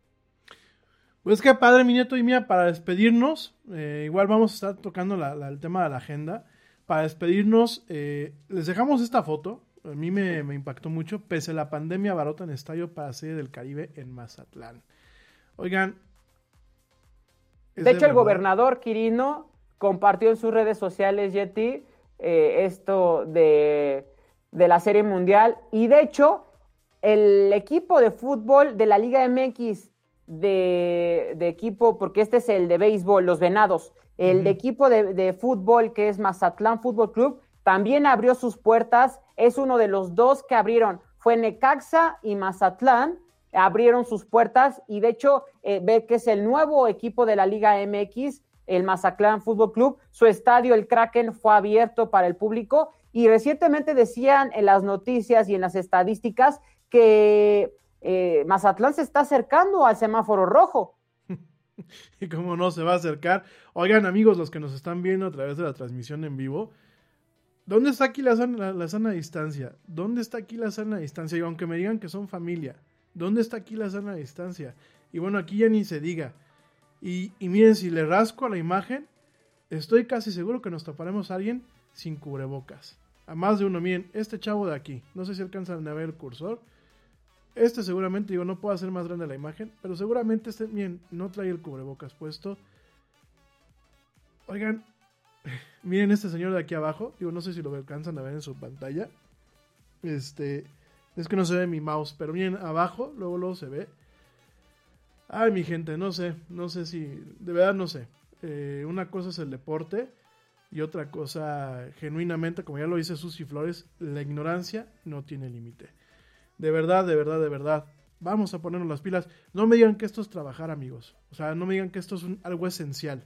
Pues qué padre, mi nieto y mía, para despedirnos, eh, igual vamos a estar tocando la, la, el tema de la agenda. Para despedirnos, eh, les dejamos esta foto. A mí me, me, impactó mucho. Pese a la pandemia, barota en estadio para Serie del Caribe en Mazatlán. Oigan. De, hecho, el gobernador Quirino compartió en sus redes sociales, Yeti, eh, esto de, de, la Serie Mundial. Y de hecho, el equipo de fútbol de la Liga MX, de, de equipo, porque este es el de béisbol, los Venados, el uh -huh. de equipo de, de, fútbol que es Mazatlán Fútbol Club, también abrió sus puertas. Es uno de los dos que abrieron. Fue Necaxa y Mazatlán abrieron sus puertas y de hecho eh, ve que es el nuevo equipo de la Liga MX el Mazatlán Fútbol Club. Su estadio, el Kraken, fue abierto para el público y recientemente decían en las noticias y en las estadísticas que eh, Mazatlán se está acercando al semáforo rojo. y cómo no se va a acercar. Oigan, amigos, los que nos están viendo a través de la transmisión en vivo, ¿dónde está aquí la sana, la, sana distancia? ¿Dónde está aquí la sana distancia? Y aunque me digan que son familia, ¿dónde está aquí la sana distancia? Y bueno, aquí ya ni se diga. Y, miren, si le rasco a la imagen, estoy casi seguro que nos taparemos a alguien sin cubrebocas. A más de uno, miren, este chavo de aquí, no sé si alcanzan a ver el cursor. Este seguramente, digo, no puedo hacer más grande la imagen, pero seguramente este, miren, no trae el cubrebocas puesto. Oigan, Miren este señor de aquí abajo. Digo, no sé si lo alcanzan a ver en su pantalla. Este. Es que no se ve mi mouse. Pero miren, abajo, luego luego se ve. Ay, mi gente, no sé. No sé si. De verdad no sé. Eh, una cosa es el deporte. Y otra cosa, genuinamente, como ya lo dice Susi Flores, la ignorancia no tiene límite. De verdad, de verdad, de verdad. Vamos a ponernos las pilas. No me digan que esto es trabajar, amigos. O sea, no me digan que esto es algo esencial.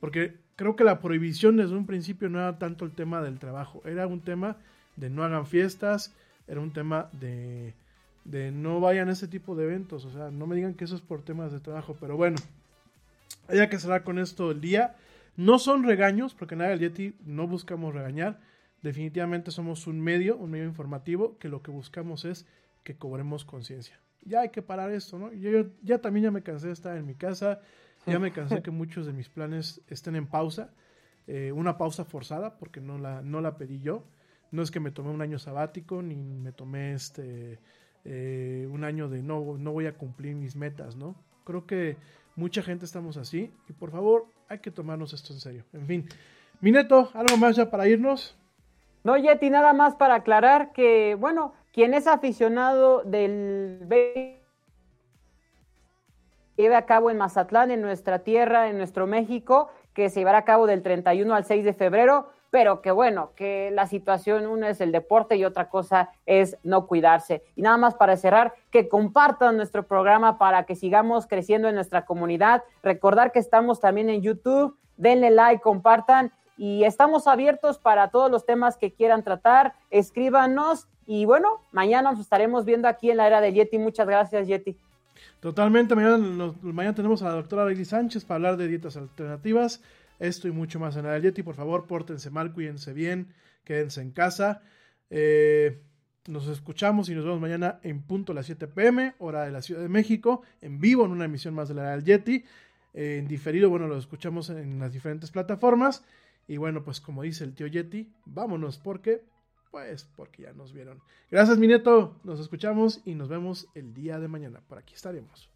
Porque creo que la prohibición desde un principio no era tanto el tema del trabajo. Era un tema de no hagan fiestas. Era un tema de, de no vayan a ese tipo de eventos. O sea, no me digan que eso es por temas de trabajo. Pero bueno, hay que cerrar con esto el día. No son regaños, porque nada, el Yeti no buscamos regañar. Definitivamente somos un medio, un medio informativo, que lo que buscamos es que cobremos conciencia. Ya hay que parar esto, ¿no? Yo, ya también ya me cansé de estar en mi casa, ya me cansé que muchos de mis planes estén en pausa, eh, una pausa forzada, porque no la, no la pedí yo. No es que me tomé un año sabático, ni me tomé este eh, un año de no, no voy a cumplir mis metas, ¿no? Creo que mucha gente estamos así y por favor hay que tomarnos esto en serio. En fin, Mineto, ¿algo más ya para irnos? No, Yeti, nada más para aclarar que, bueno, quien es aficionado del lleve a cabo en Mazatlán, en nuestra tierra, en nuestro México, que se llevará a cabo del 31 al 6 de febrero, pero que bueno, que la situación, una es el deporte y otra cosa es no cuidarse. Y nada más para cerrar, que compartan nuestro programa para que sigamos creciendo en nuestra comunidad. Recordar que estamos también en YouTube, denle like, compartan y estamos abiertos para todos los temas que quieran tratar. Escríbanos y bueno, mañana nos estaremos viendo aquí en la era de Yeti. Muchas gracias, Yeti. Totalmente, mañana, mañana tenemos a la doctora Lady Sánchez para hablar de dietas alternativas. Esto y mucho más en la Yeti. Por favor, pórtense mal, cuídense bien, quédense en casa. Eh, nos escuchamos y nos vemos mañana en punto a las 7 pm, hora de la Ciudad de México, en vivo en una emisión más de la Yeti. Eh, en diferido, bueno, lo escuchamos en las diferentes plataformas. Y bueno, pues como dice el tío Yeti, vámonos porque, pues porque ya nos vieron. Gracias, mi neto. Nos escuchamos y nos vemos el día de mañana. Por aquí estaremos.